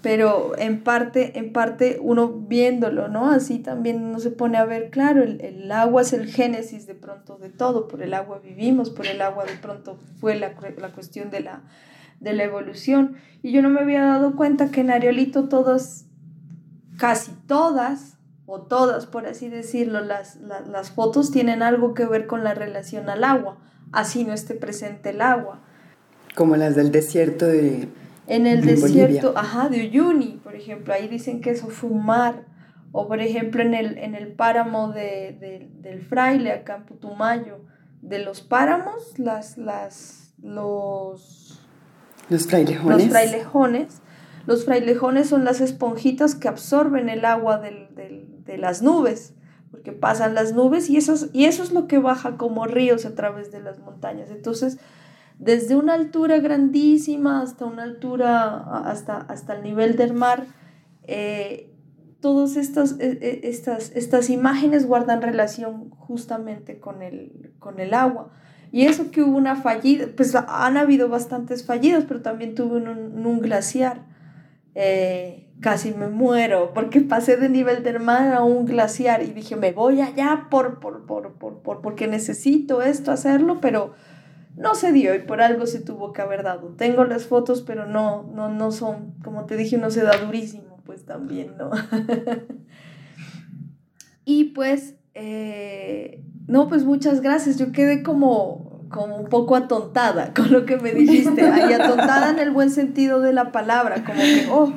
B: Pero en parte, en parte uno viéndolo, ¿no? Así también uno se pone a ver, claro, el, el agua es el génesis de pronto de todo, por el agua vivimos, por el agua de pronto fue la, la cuestión de la, de la evolución. Y yo no me había dado cuenta que en Ariolito todas, casi todas, o todas, por así decirlo, las, las, fotos tienen algo que ver con la relación al agua, así no esté presente el agua.
A: Como las del desierto de...
B: En el desierto, ajá, de Uyuni, por ejemplo, ahí dicen que eso fue un mar. O por ejemplo en el, en el páramo de, del fraile, acá en Putumayo, de los páramos, las, las, los...
A: Los frailejones.
B: Los frailejones. Los frailejones son las esponjitas que absorben el agua del, de las nubes, porque pasan las nubes y eso, es, y eso es lo que baja como ríos a través de las montañas. Entonces, desde una altura grandísima hasta una altura, hasta, hasta el nivel del mar, eh, todas estas, eh, eh, estas, estas imágenes guardan relación justamente con el, con el agua. Y eso que hubo una fallida, pues han habido bastantes fallidos, pero también tuve un, un glaciar. Eh, casi me muero porque pasé de nivel del mar a un glaciar y dije, me voy allá por, por, por, por, porque necesito esto, hacerlo, pero no se dio y por algo se tuvo que haber dado. Tengo las fotos, pero no, no, no son, como te dije, no se da durísimo, pues también, ¿no? y pues, eh, no, pues muchas gracias, yo quedé como como un poco atontada con lo que me dijiste, ahí atontada en el buen sentido de la palabra, como que, oh,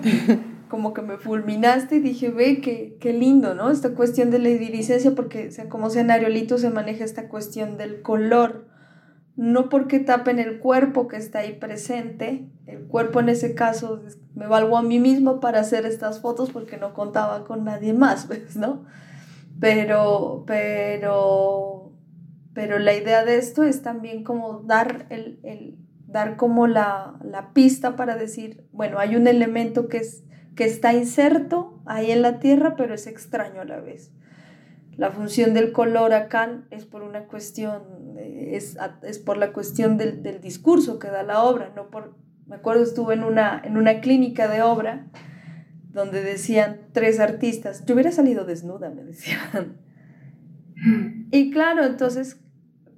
B: como que me fulminaste y dije, ve, qué, qué lindo, ¿no? Esta cuestión de la iridiscencia, porque como sea, en Ariolito se maneja esta cuestión del color, no porque tapen el cuerpo que está ahí presente, el cuerpo en ese caso me valgo a mí mismo para hacer estas fotos porque no contaba con nadie más, ¿ves? ¿no? Pero, pero pero la idea de esto es también como dar, el, el dar como la, la, pista para decir, bueno, hay un elemento que, es, que está inserto ahí en la Tierra, pero es extraño a la vez. La función del color acá es por una cuestión, es, es por la cuestión del, del, discurso que da la obra, no por, me acuerdo estuve en una, en una clínica de obra donde decían tres artistas, yo hubiera salido desnuda, me decían. Y claro, entonces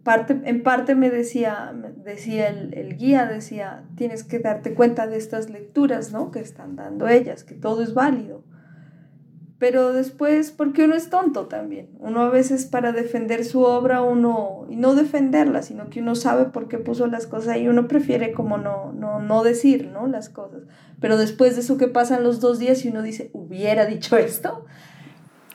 B: parte, en parte me decía, decía el, guía, decía, tienes que darte cuenta de estas lecturas, ¿no? Que están dando ellas, que todo es válido. Pero después, porque uno es tonto también. Uno a veces para defender su obra, uno, y no defenderla, sino que uno sabe por qué puso las cosas y uno prefiere como no, no, no decir, ¿no? Las cosas. Pero después de eso que pasan los dos días y uno dice, hubiera dicho esto.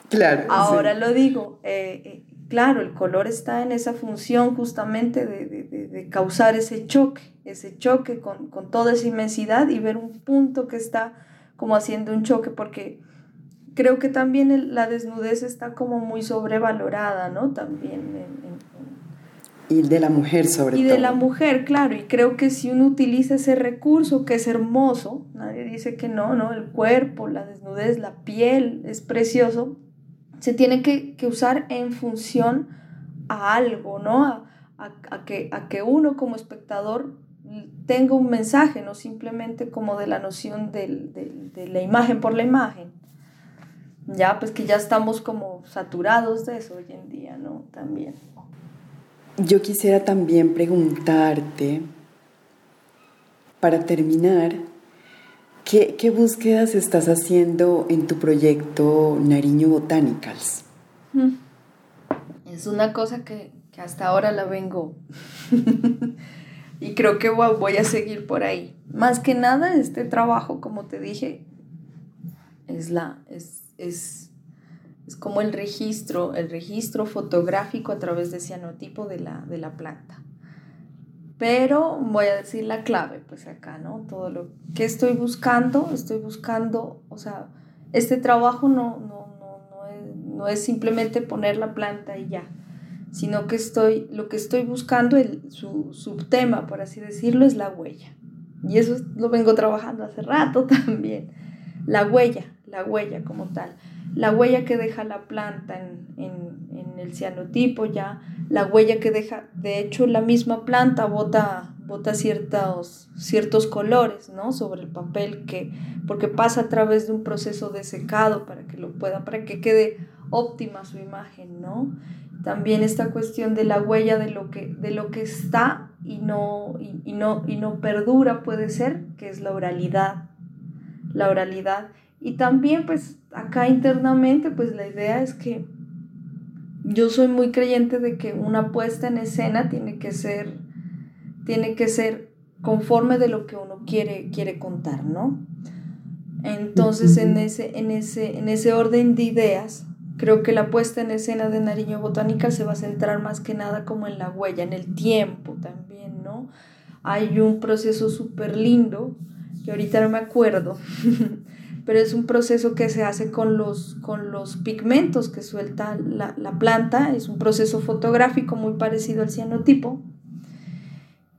A: Claro.
B: Ahora lo digo. Eh, eh, claro, el color está en esa función justamente de, causar ese choque, ese choque con, toda esa inmensidad y ver un punto que está como haciendo un choque, porque creo que también la desnudez está como muy sobrevalorada, ¿no? También.
A: y de la mujer sobre todo.
B: Y de la mujer, claro, y creo que si uno utiliza ese recurso que es hermoso, nadie dice que no, ¿no? El cuerpo, la desnudez, la piel, es precioso, se tiene que, usar en función a algo, ¿no? A, que, a que uno como espectador tenga un mensaje, no simplemente como de la noción de la imagen por la imagen. Ya, pues que ya estamos como saturados de eso hoy en día, ¿no? También.
A: yo quisiera también preguntarte, para terminar, ¿qué, ¿qué, búsquedas estás haciendo en tu proyecto Nariño Botanicals? Mm.
B: Es una cosa que, que hasta ahora la vengo y creo que voy a seguir por ahí. Más que nada, este trabajo, como te dije, es, la, es, es es como el registro, el registro fotográfico a través de cianotipo de la, de la planta. Pero voy a decir la clave, pues acá, ¿no? Todo lo que estoy buscando, estoy buscando, o sea, este trabajo no, no, no, no, es, no es simplemente poner la planta y ya, sino que estoy, lo que estoy buscando, el, su subtema, por así decirlo, es la huella. Y eso lo vengo trabajando hace rato también. La huella, la huella como tal la huella que deja la planta en, el cianotipo ya, la huella que deja, de hecho la misma planta bota, bota ciertos, ciertos colores, ¿no? Sobre el papel que, porque pasa a través de un proceso de secado para que lo pueda, para que quede óptima su imagen, ¿no? También esta cuestión de la huella de lo que, de lo que está y no, y no, y no perdura puede ser, que es la oralidad. La oralidad y también pues acá internamente pues la idea es que yo soy muy creyente de que una puesta en escena tiene que ser, tiene que ser conforme de lo que uno quiere, quiere contar, ¿no? Entonces en ese, en, ese, en ese orden de ideas, creo que la puesta en escena de Nariño Botánica se va a centrar más que nada como en la huella, en el tiempo también, ¿no? Hay un proceso súper lindo, que ahorita no me acuerdo, pero es un proceso que se hace con los, con los pigmentos que suelta la, planta, es un proceso fotográfico muy parecido al cianotipo.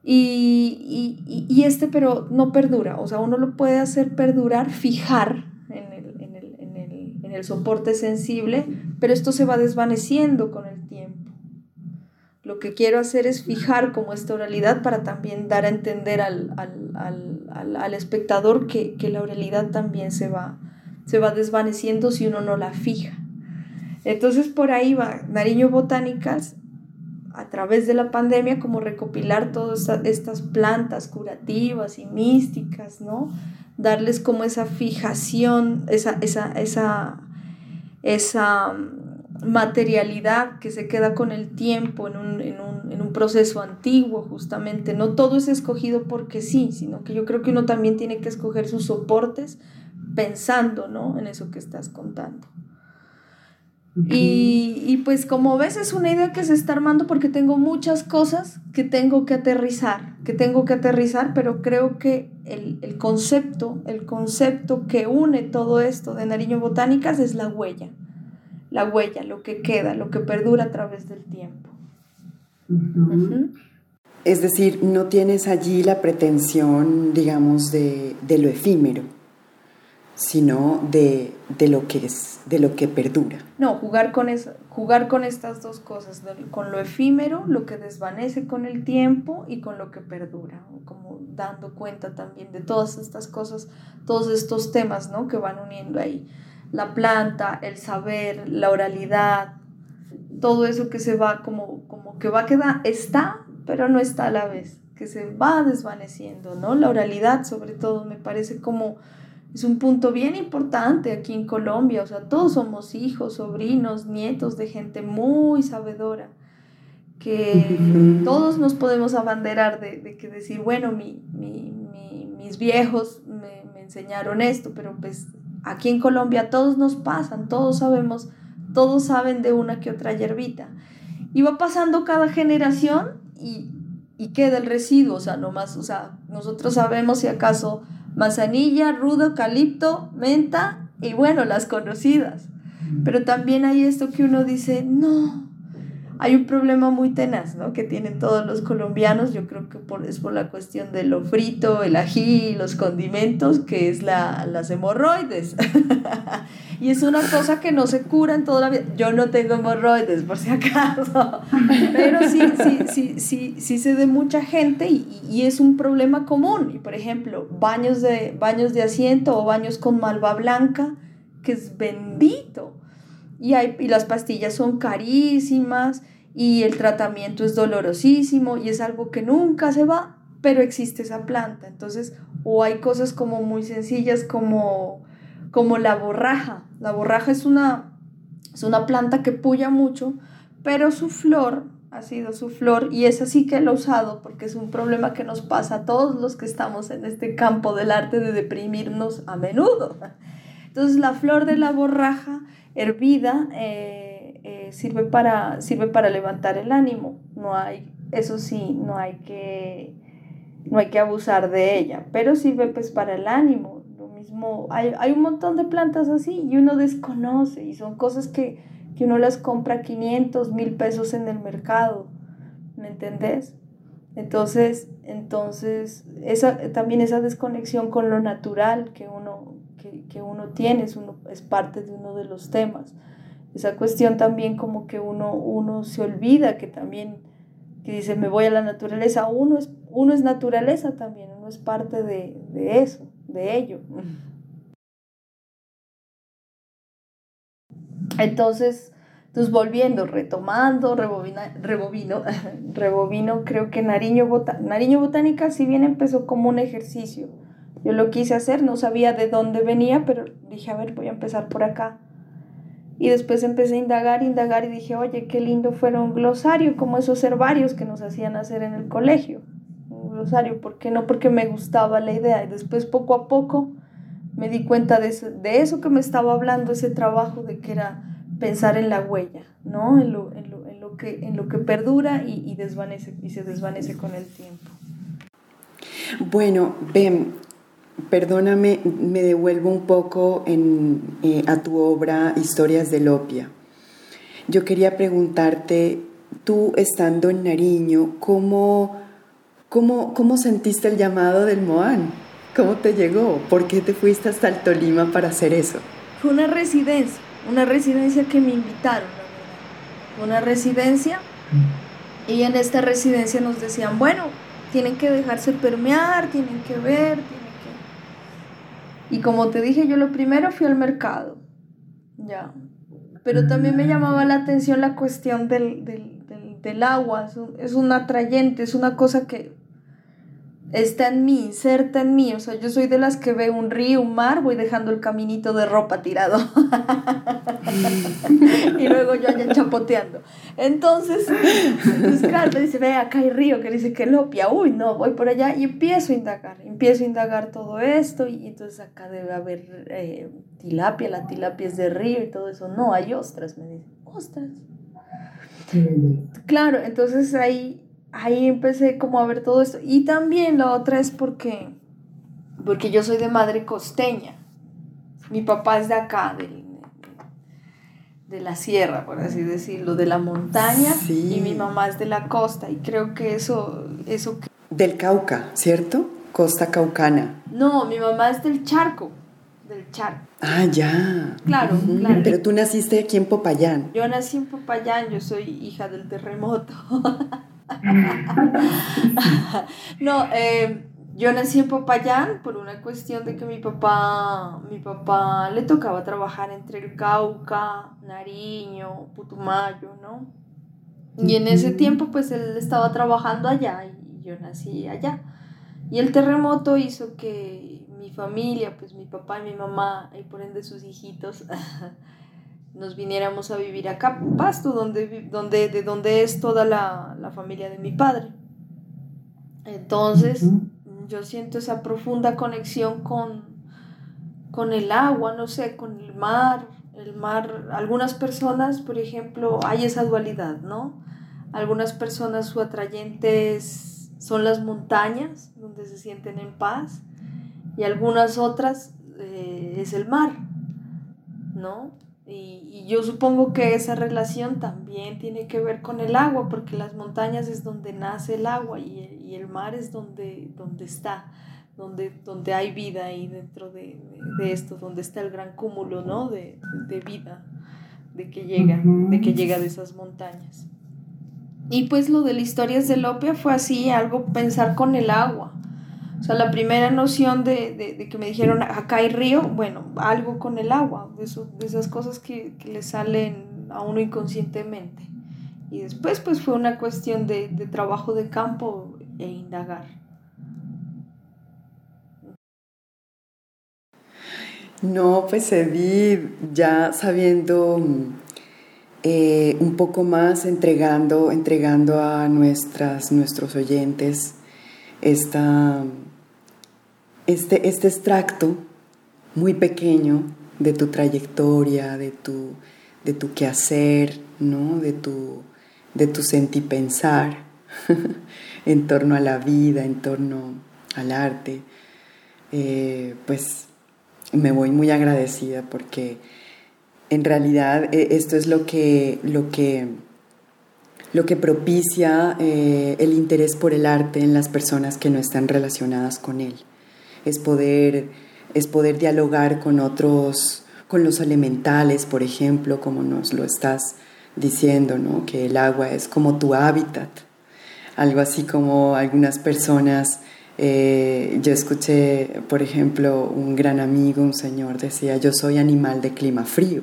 B: Y, y, este, pero no perdura, o sea, uno lo puede hacer perdurar, fijar en el, en el, en el, en el soporte sensible, pero esto se va desvaneciendo con el tiempo. Lo que quiero hacer es fijar como esta oralidad para también dar a entender al, al, al, al espectador que, que, la oralidad también se va, se va desvaneciendo si uno no la fija. Entonces por ahí va Nariño Botánicas a través de la pandemia como recopilar todas estas plantas curativas y místicas, ¿no? Darles como esa fijación, esa, esa, esa, esa materialidad que se queda con el tiempo en un, en, un, en un, proceso antiguo justamente. No todo es escogido porque sí, sino que yo creo que uno también tiene que escoger sus soportes pensando ¿no? en eso que estás contando. y, y, pues como ves es una idea que se está armando porque tengo muchas cosas que tengo que aterrizar, que tengo que aterrizar, pero creo que el, el concepto, el concepto que une todo esto de Nariño Botánicas es la huella la huella, lo que queda, lo que perdura a través del tiempo.
A: Es decir, no tienes allí la pretensión, digamos, de, lo efímero, sino de, lo que es, de lo que perdura.
B: No, jugar con, jugar con estas dos cosas, con lo efímero, lo que desvanece con el tiempo y con lo que perdura, como dando cuenta también de todas estas cosas, todos estos temas ¿no? que van uniendo ahí la planta, el saber, la oralidad, todo eso que se va como, como que va a quedar, está, pero no está a la vez, que se va desvaneciendo, ¿no? La oralidad sobre todo me parece como es un punto bien importante aquí en Colombia, o sea, todos somos hijos, sobrinos, nietos de gente muy sabedora, que todos nos podemos abanderar de, que decir, bueno, mi, mis viejos me, me enseñaron esto, pero pues Aquí en Colombia todos nos pasan, todos sabemos, todos saben de una que otra hierbita. Y va pasando cada generación y, y queda el residuo, o sea, nomás, o sea, nosotros sabemos si acaso manzanilla, rudo, eucalipto, menta y bueno, las conocidas. Pero también hay esto que uno dice, no, hay un problema muy tenaz, ¿no? Que tienen todos los colombianos, yo creo que por, es por la cuestión de lo frito, el ají, los condimentos, que es la, las hemorroides. y es una cosa que no se cura en toda la vida. Yo no tengo hemorroides, por si acaso, pero sí, sí, sí, sí, sí sé de mucha gente y, y, es un problema común. Y por ejemplo, baños de, baños de asiento o baños con malva blanca, que es bendito y, hay, y las pastillas son carísimas y el tratamiento es dolorosísimo y es algo que nunca se va, pero existe esa planta. Entonces, o hay cosas como muy sencillas como, como la borraja. La borraja es una, es una planta que puya mucho, pero su flor ha sido su flor y es así que lo he usado porque es un problema que nos pasa a todos los que estamos en este campo del arte de deprimirnos a menudo. Entonces la flor de la borraja hervida eh, eh, sirve, para, sirve para levantar el ánimo. No hay, eso sí, no hay que, no hay que abusar de ella, pero sirve pues para el ánimo. Lo mismo, hay, hay un montón de plantas así y uno desconoce y son cosas que que uno las compra 500, mil pesos en el mercado, ¿me entendés? Entonces, entonces esa, también esa desconexión con lo natural que uno, que, uno tiene es, uno, es parte de uno de los temas. Esa cuestión también como que uno, uno se olvida que también, que dice, me voy a la naturaleza, uno es, uno es naturaleza también, uno es parte de, de eso, de ello. Entonces, entonces volviendo, retomando, rebobina, rebobino, rebobino, creo que Nariño, Nariño Botánica si bien empezó como un ejercicio, yo lo quise hacer, no sabía de dónde venía, pero dije, a ver, voy a empezar por acá. Y después empecé a indagar, indagar y dije, oye, qué lindo fuera un glosario, como esos herbarios que nos hacían hacer en el colegio. Un glosario, ¿por qué no? Porque me gustaba la idea. Y después poco a poco me di cuenta de eso, de eso que me estaba hablando, ese trabajo de que era pensar en la huella, ¿no? En lo, en lo, en lo que, en lo que perdura y, y, desvanece, y se desvanece con el tiempo.
A: Bueno, Ben, perdóname, me devuelvo un poco eh, a tu obra Historias de Lopia. Yo quería preguntarte, tú estando en Nariño, ¿cómo, cómo, cómo sentiste el llamado del Moán? ¿Cómo te llegó? ¿Por qué te fuiste hasta el Tolima para hacer eso?
B: Fue una residencia una residencia que me invitaron, una residencia, y en esta residencia nos decían, bueno, tienen que dejarse permear, tienen que ver. Y como te dije, yo lo primero fui al mercado, ya. Pero también me llamaba la atención la cuestión del, del, del, del agua, es un, es un atrayente, es una cosa que está en mí, inserta en mí. O sea, yo soy de las que ve un río, un mar, voy dejando el caminito de ropa tirado. y luego yo allá chapoteando. Entonces, pues claro, dice, ve, acá hay río, que dice que lopia, uy, no, voy por allá y empiezo a indagar, empiezo a indagar todo esto y entonces acá debe haber eh, tilapia, la tilapia es de río y todo eso. No, hay ostras, me dicen, ostras. Claro, entonces ahí ahí empecé como a ver todo esto. Y también la otra es porque, porque yo soy de madre costeña. Mi papá es de acá, de, de la sierra, por así decirlo, de la montaña. Y mi mamá es de la costa. Y creo que eso... eso
A: Del Cauca, ¿cierto? Costa caucana.
B: No, mi mamá es del charco. Del charco.
A: Ah, ya.
B: Claro, claro.
A: Pero tú naciste aquí en Popayán.
B: Yo nací en Popayán, yo soy hija del terremoto. no, eh, yo nací en Popayán por una cuestión de que mi papá, mi papá le tocaba trabajar entre el Cauca, Nariño, Putumayo, ¿no? Y en ese tiempo pues él estaba trabajando allá y yo nací allá. Y el terremoto hizo que mi familia, pues mi papá y mi mamá, y por ende sus hijitos, nos viniéramos a vivir acá, Pasto, donde, donde, de donde es toda la, la familia de mi padre. Entonces, yo siento esa profunda conexión con, con el agua, no sé, con el mar. El mar, algunas personas, por ejemplo, hay esa dualidad, ¿no? Algunas personas su atrayente son las montañas, donde se sienten en paz, y algunas otras eh, es el mar, ¿no? Y, yo supongo que esa relación también tiene que ver con el agua, porque las montañas es donde nace el agua y, el mar es donde, donde está, donde, donde hay vida ahí dentro de, esto, donde está el gran cúmulo ¿no? de, vida de que, llega, de que llega de esas montañas. Y pues lo de las historias de Lopia fue así, algo pensar con el agua o sea, la primera noción de, de, de, que me dijeron, acá hay río, bueno, algo con el agua, de, eso, de esas cosas que, que, le salen a uno inconscientemente. Y después pues fue una cuestión de, de trabajo de campo e indagar.
A: No, pues Edith, ya sabiendo eh, un poco más, entregando, entregando a nuestras, nuestros oyentes esta, este, este extracto muy pequeño de tu trayectoria, de tu, de tu quehacer, ¿no? de, tu, de tu sentipensar en torno a la vida, en torno al arte, eh, pues me voy muy agradecida porque en realidad eh, esto es lo que, lo que, lo que propicia eh, el interés por el arte en las personas que no están relacionadas con él. Es poder, es poder dialogar con otros, con los elementales, por ejemplo, como nos lo estás diciendo, ¿no? que el agua es como tu hábitat. Algo así como algunas personas eh, yo escuché, por ejemplo, un gran amigo, un señor, decía, yo soy animal de clima frío.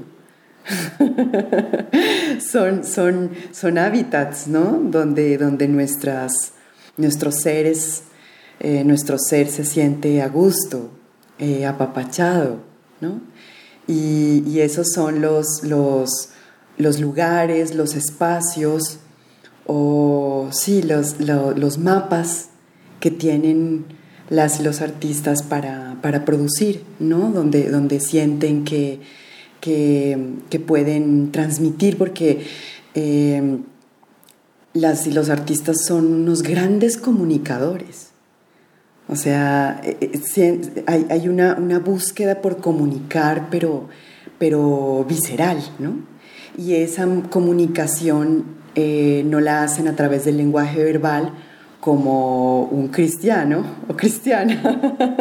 A: son, son, son hábitats, ¿no? Donde, donde nuestras, nuestros seres, eh, nuestro ser se siente a gusto, eh, apapachado, ¿no? Y, esos son los, los, lugares, los espacios, o sí, los, los mapas que tienen las los artistas para, producir, ¿no? Donde, donde sienten que, que, pueden transmitir, porque eh, las y los artistas son unos grandes comunicadores. O sea, eh, eh, hay, una, búsqueda por comunicar, pero, pero visceral, ¿no? Y esa comunicación no la hacen a través del lenguaje verbal, como un cristiano o cristiana,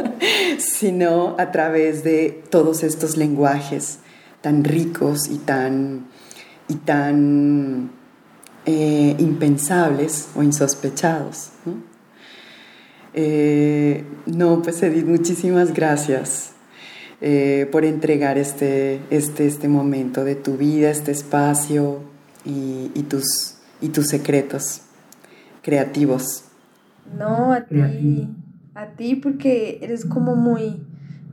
A: sino a través de todos estos lenguajes tan ricos y tan, y tan eh, impensables o insospechados. ¿no? Eh, pues Edith, muchísimas gracias eh, por entregar este, este, este momento de tu vida, este espacio y, y tus, y tus secretos creativos.
B: No, a ti, a ti porque eres como muy,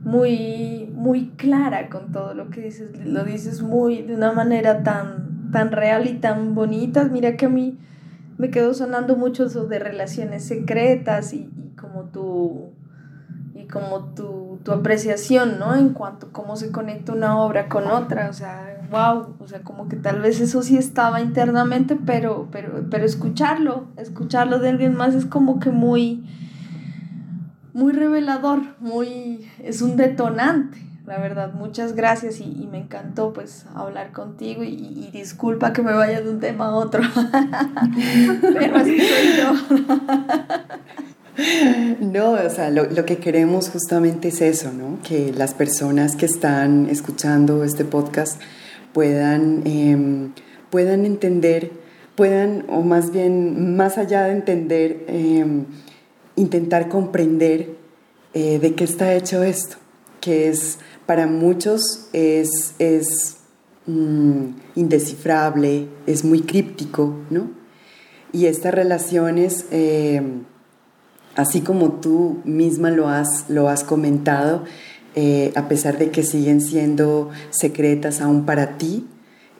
B: muy, muy clara con todo lo que dices, lo dices muy de una manera tan, tan real y tan bonita. Mira que a mí me quedó sonando mucho eso de relaciones secretas y, y como tu, y como tu, tu apreciación, ¿no? En cuanto a cómo se conecta una obra con otra, o sea, wow, o sea, como que tal vez eso sí estaba internamente, pero, pero, pero escucharlo, escucharlo de alguien más es como que muy, muy revelador, muy, es un detonante, la verdad. Muchas gracias y, me encantó pues hablar contigo y, disculpa que me vaya de un tema a otro, pero así soy yo.
A: No, o sea, lo, lo, que queremos justamente es eso, ¿no? Que las personas que están escuchando este podcast puedan, em, puedan entender, puedan, o más bien, más allá de entender, em, intentar comprender eh, de qué está hecho esto, que es, para muchos es, es mm, indescifrable, es muy críptico, ¿no? Y estas relaciones, em, así como tú misma lo has, lo has comentado, eh, a pesar de que siguen siendo secretas aún para ti,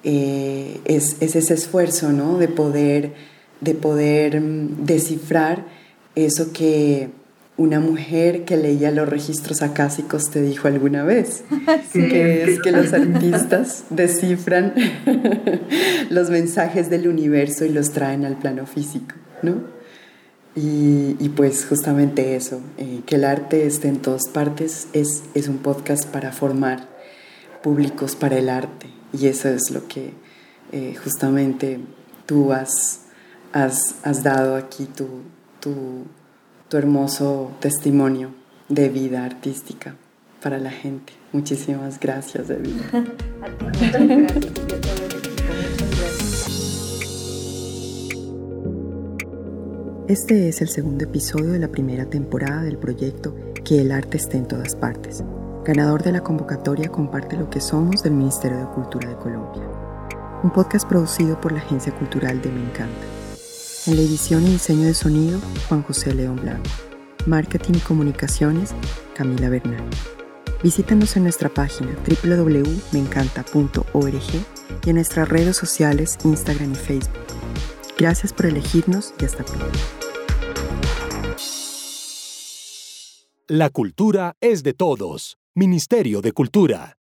A: eh, es, ese esfuerzo ¿no? de, poder, de poder mm, descifrar eso que una mujer que leía los registros acásicos te dijo alguna vez, que es que los artistas descifran los mensajes del universo y los traen al plano físico, ¿no? Y, pues justamente eso, eh, que el arte esté en todas partes, es, es un podcast para formar públicos para el arte. Y eso es lo que eh, justamente tú has, has, has, dado aquí, tu, tu, tu hermoso testimonio de vida artística para la gente. Muchísimas gracias, David.
B: A ti, muchas gracias.
A: Este es el segundo episodio de la primera temporada del proyecto Que el arte esté en todas partes. Ganador de la convocatoria comparte lo que somos del Ministerio de Cultura de Colombia. un podcast producido por la Agencia Cultural de Me Encanta. En la edición y diseño de sonido, Juan José León Blanco. Marketing y comunicaciones, Camila Bernal. Visítanos en nuestra página www.meencanta.org y en nuestras redes sociales Instagram y Facebook. Gracias por elegirnos y hasta pronto.
C: La cultura es de todos. Ministerio de Cultura.